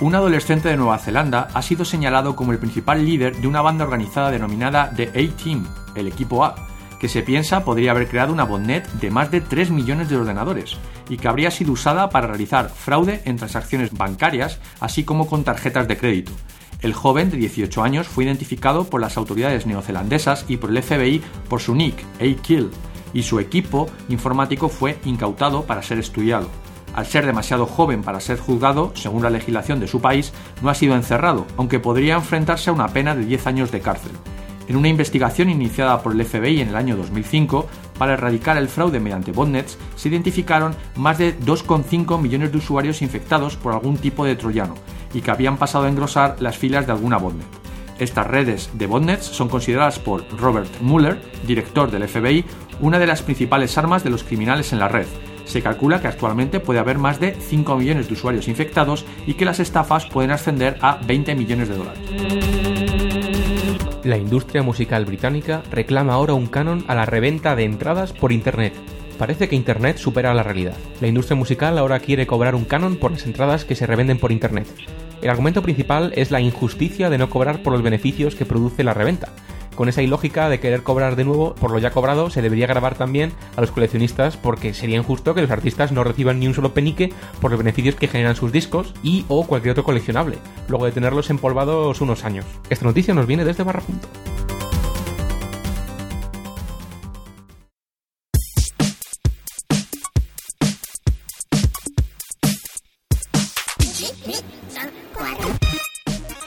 Un adolescente de Nueva Zelanda ha sido señalado como el principal líder de una banda organizada denominada The A-Team, el equipo A, que se piensa podría haber creado una botnet de más de 3 millones de ordenadores y que habría sido usada para realizar fraude en transacciones bancarias, así como con tarjetas de crédito. El joven de 18 años fue identificado por las autoridades neozelandesas y por el FBI por su nick, A-Kill, y su equipo informático fue incautado para ser estudiado. Al ser demasiado joven para ser juzgado, según la legislación de su país, no ha sido encerrado, aunque podría enfrentarse a una pena de 10 años de cárcel. En una investigación iniciada por el FBI en el año 2005 para erradicar el fraude mediante botnets, se identificaron más de 2,5 millones de usuarios infectados por algún tipo de troyano y que habían pasado a engrosar las filas de alguna botnet. Estas redes de botnets son consideradas por Robert Mueller, director del FBI, una de las principales armas de los criminales en la red. Se calcula que actualmente puede haber más de 5 millones de usuarios infectados y que las estafas pueden ascender a 20 millones de dólares. La industria musical británica reclama ahora un canon a la reventa de entradas por Internet. Parece que Internet supera la realidad. La industria musical ahora quiere cobrar un canon por las entradas que se revenden por Internet. El argumento principal es la injusticia de no cobrar por los beneficios que produce la reventa con esa ilógica de querer cobrar de nuevo por lo ya cobrado, se debería grabar también a los coleccionistas porque sería injusto que los artistas no reciban ni un solo penique por los beneficios que generan sus discos y o cualquier otro coleccionable, luego de tenerlos empolvados unos años. Esta noticia nos viene desde Barra Punto.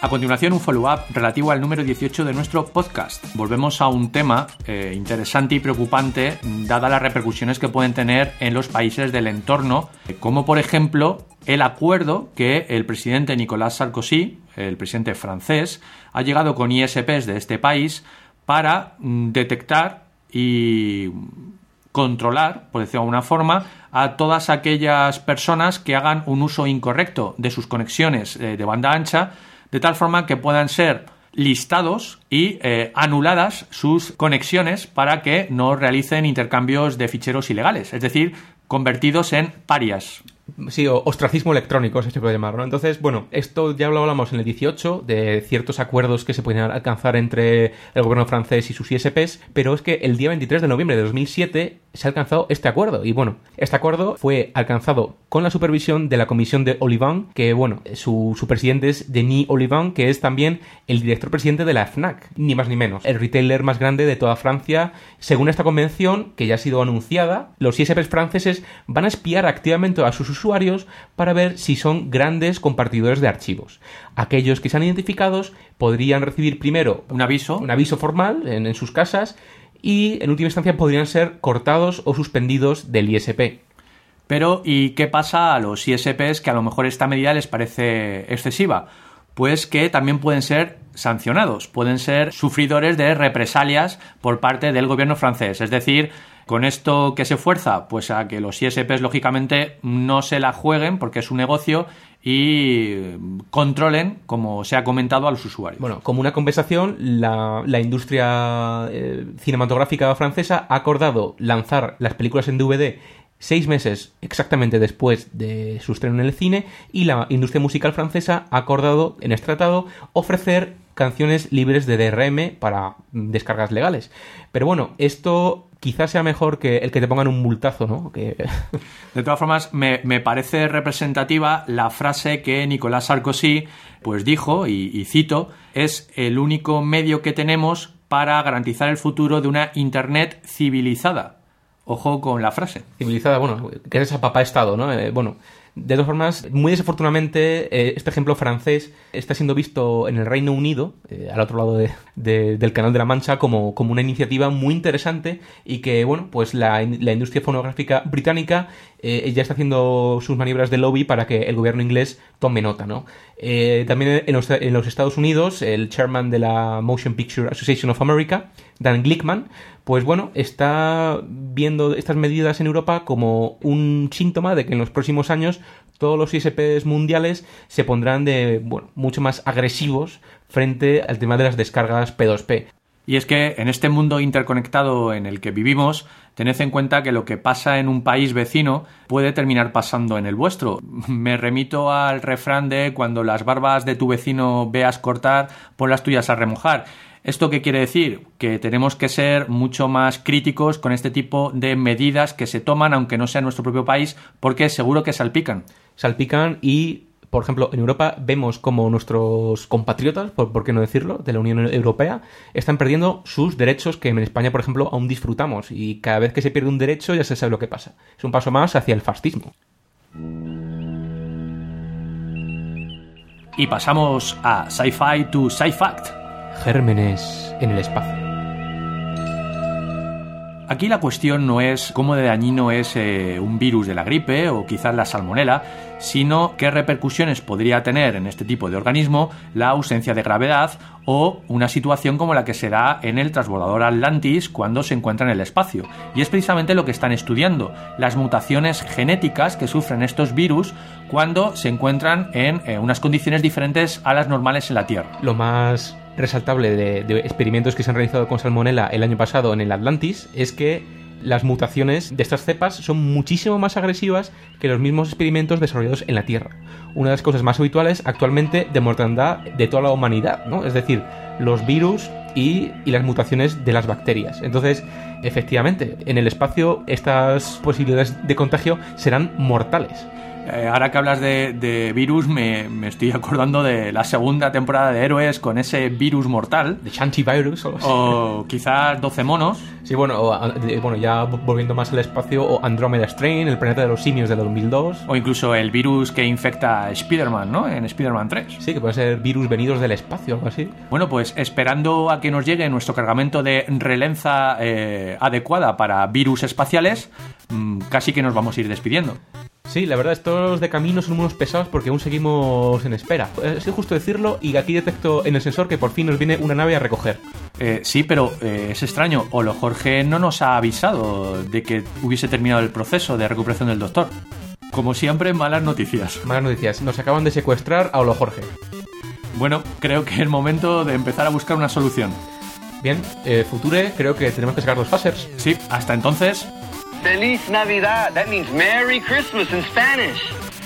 A continuación, un follow-up relativo al número 18 de nuestro podcast. Volvemos a un tema eh, interesante y preocupante, dadas las repercusiones que pueden tener en los países del entorno, como por ejemplo el acuerdo que el presidente Nicolas Sarkozy, el presidente francés, ha llegado con ISPs de este país para mm, detectar y controlar, por decirlo de alguna forma, a todas aquellas personas que hagan un uso incorrecto de sus conexiones eh, de banda ancha de tal forma que puedan ser listados y eh, anuladas sus conexiones para que no realicen intercambios de ficheros ilegales, es decir, convertidos en parias. Sí, ostracismo electrónico se puede llamar, ¿no? Entonces, bueno, esto ya lo hablamos en el 18, de ciertos acuerdos que se pueden alcanzar entre el gobierno francés y sus ISPs, pero es que el día 23 de noviembre de 2007 se ha alcanzado este acuerdo. Y bueno, este acuerdo fue alcanzado con la supervisión de la comisión de Olivan, que bueno, su, su presidente es Denis Olivan, que es también el director presidente de la FNAC, ni más ni menos, el retailer más grande de toda Francia. Según esta convención, que ya ha sido anunciada, los ISPs franceses van a espiar activamente a sus usuarios para ver si son grandes compartidores de archivos. Aquellos que sean identificados podrían recibir primero un aviso, un aviso formal en, en sus casas y en última instancia podrían ser cortados o suspendidos del ISP. Pero, ¿y qué pasa a los ISPs que a lo mejor esta medida les parece excesiva? Pues que también pueden ser sancionados, pueden ser sufridores de represalias por parte del gobierno francés. Es decir, con esto que se fuerza, pues a que los ISPs lógicamente no se la jueguen porque es un negocio y controlen, como se ha comentado, a los usuarios. Bueno, como una compensación, la, industria eh, cinematográfica francesa ha acordado lanzar las películas en DVD seis meses exactamente después de su estreno en el cine y la industria musical francesa ha acordado en este tratado ofrecer canciones libres de DRM para descargas legales. Pero bueno, esto quizás sea mejor que el que te pongan un multazo, ¿no? Que... (laughs) De todas formas, me, me, parece representativa la frase que Nicolás Sarkozy pues dijo, y, y cito, es el único medio que tenemos para garantizar el futuro de una Internet civilizada. Ojo con la frase. Civilizada, bueno, que es esa papá Estado, ¿no? Eh, bueno, de todas formas, muy desafortunadamente, eh, este ejemplo francés está siendo visto en el Reino Unido, eh, al otro lado de, de, del Canal de la Mancha, como, como, una iniciativa muy interesante y que, bueno, pues la, la industria fonográfica británica eh, ya está haciendo sus maniobras de lobby para que el gobierno inglés tome nota, ¿no? también en los, en los Estados Unidos, el chairman de la Motion Picture Association of America, Dan Glickman, pues bueno, está viendo estas medidas en Europa como un síntoma de que en los próximos años todos los ISPs mundiales se pondrán de, bueno, mucho más agresivos frente al tema de las descargas P2P. Y es que en este mundo interconectado en el que vivimos, tened en cuenta que lo que pasa en un país vecino puede terminar pasando en el vuestro. Me remito al refrán de cuando las barbas de tu vecino veas cortar, pon las tuyas a remojar. ¿Esto qué quiere decir? Que tenemos que ser mucho más críticos con este tipo de medidas que se toman, aunque no sea en nuestro propio país, porque seguro que salpican. Salpican y, por ejemplo, en Europa vemos como nuestros compatriotas, por, qué no decirlo, de la Unión Europea, están perdiendo sus derechos que en España, por ejemplo, aún disfrutamos. Y cada vez que se pierde un derecho ya se sabe lo que pasa. Es un paso más hacia el fascismo. Y pasamos a Sci-Fi to Sci-Fact gérmenes en el espacio. Aquí la cuestión no es cómo de dañino es eh, un virus de la gripe o quizás la salmonela, sino qué repercusiones podría tener en este tipo de organismo la ausencia de gravedad o una situación como la que se da en el transbordador Atlantis cuando se encuentra en el espacio. Y es precisamente lo que están estudiando, las mutaciones genéticas que sufren estos virus cuando se encuentran en eh, unas condiciones diferentes a las normales en la Tierra. Lo más resaltable de, experimentos que se han realizado con salmonella el año pasado en el Atlantis es que las mutaciones de estas cepas son muchísimo más agresivas que los mismos experimentos desarrollados en la Tierra. Una de las cosas más habituales actualmente de mortandad de toda la humanidad, ¿no? Es decir, los virus y, las mutaciones de las bacterias. Entonces, efectivamente, en el espacio estas posibilidades de contagio serán mortales. Eh, ahora que hablas de, virus, me, estoy acordando de la segunda temporada de Héroes con ese virus mortal. De Chantivirus o, o quizás 12 monos. Sí, bueno, bueno, ya volviendo más al espacio, o Andromeda Strain, el planeta de los simios de 2002. O incluso el virus que infecta a Spider-Man, ¿no? En Spider-Man 3. Sí, que puede ser virus venidos del espacio, algo así. Bueno, pues esperando a que nos llegue nuestro cargamento de relenza eh, adecuada para virus espaciales, mm, casi que nos vamos a ir despidiendo. Sí, la verdad, estos de camino son unos pesados porque aún seguimos en espera. Es justo decirlo y aquí detecto en el sensor que por fin nos viene una nave a recoger. Eh, sí, pero eh, es extraño. Olo Jorge no nos ha avisado de que hubiese terminado el proceso de recuperación del doctor. Como siempre, malas noticias. Malas noticias. Nos acaban de secuestrar a Olo Jorge. Bueno, creo que es momento de empezar a buscar una solución. Bien, eh, Future, creo que tenemos que sacar los phasers. Sí, hasta entonces, Feliz Navidad. That means Merry Christmas in Spanish.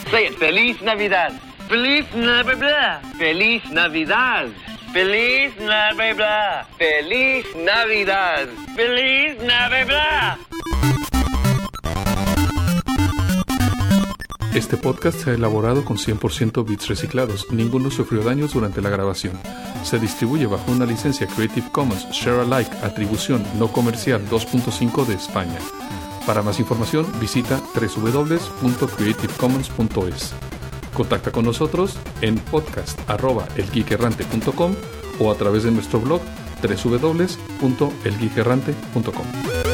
Say it. Feliz Navidad. Feliz Navidad. Feliz Navidad. Feliz Navidad. Feliz Navidad. Feliz Navidad. Este podcast se ha elaborado con 100% bits reciclados. Ninguno sufrió daños durante la grabación. Se distribuye bajo una licencia Creative Commons Share Alike Atribución No Comercial 2.5 de España. Para más información visita www.creativecommons.es. Contacta con nosotros en podcast.elgeekerrante.com o a través de nuestro blog www.elgeekerrante.com.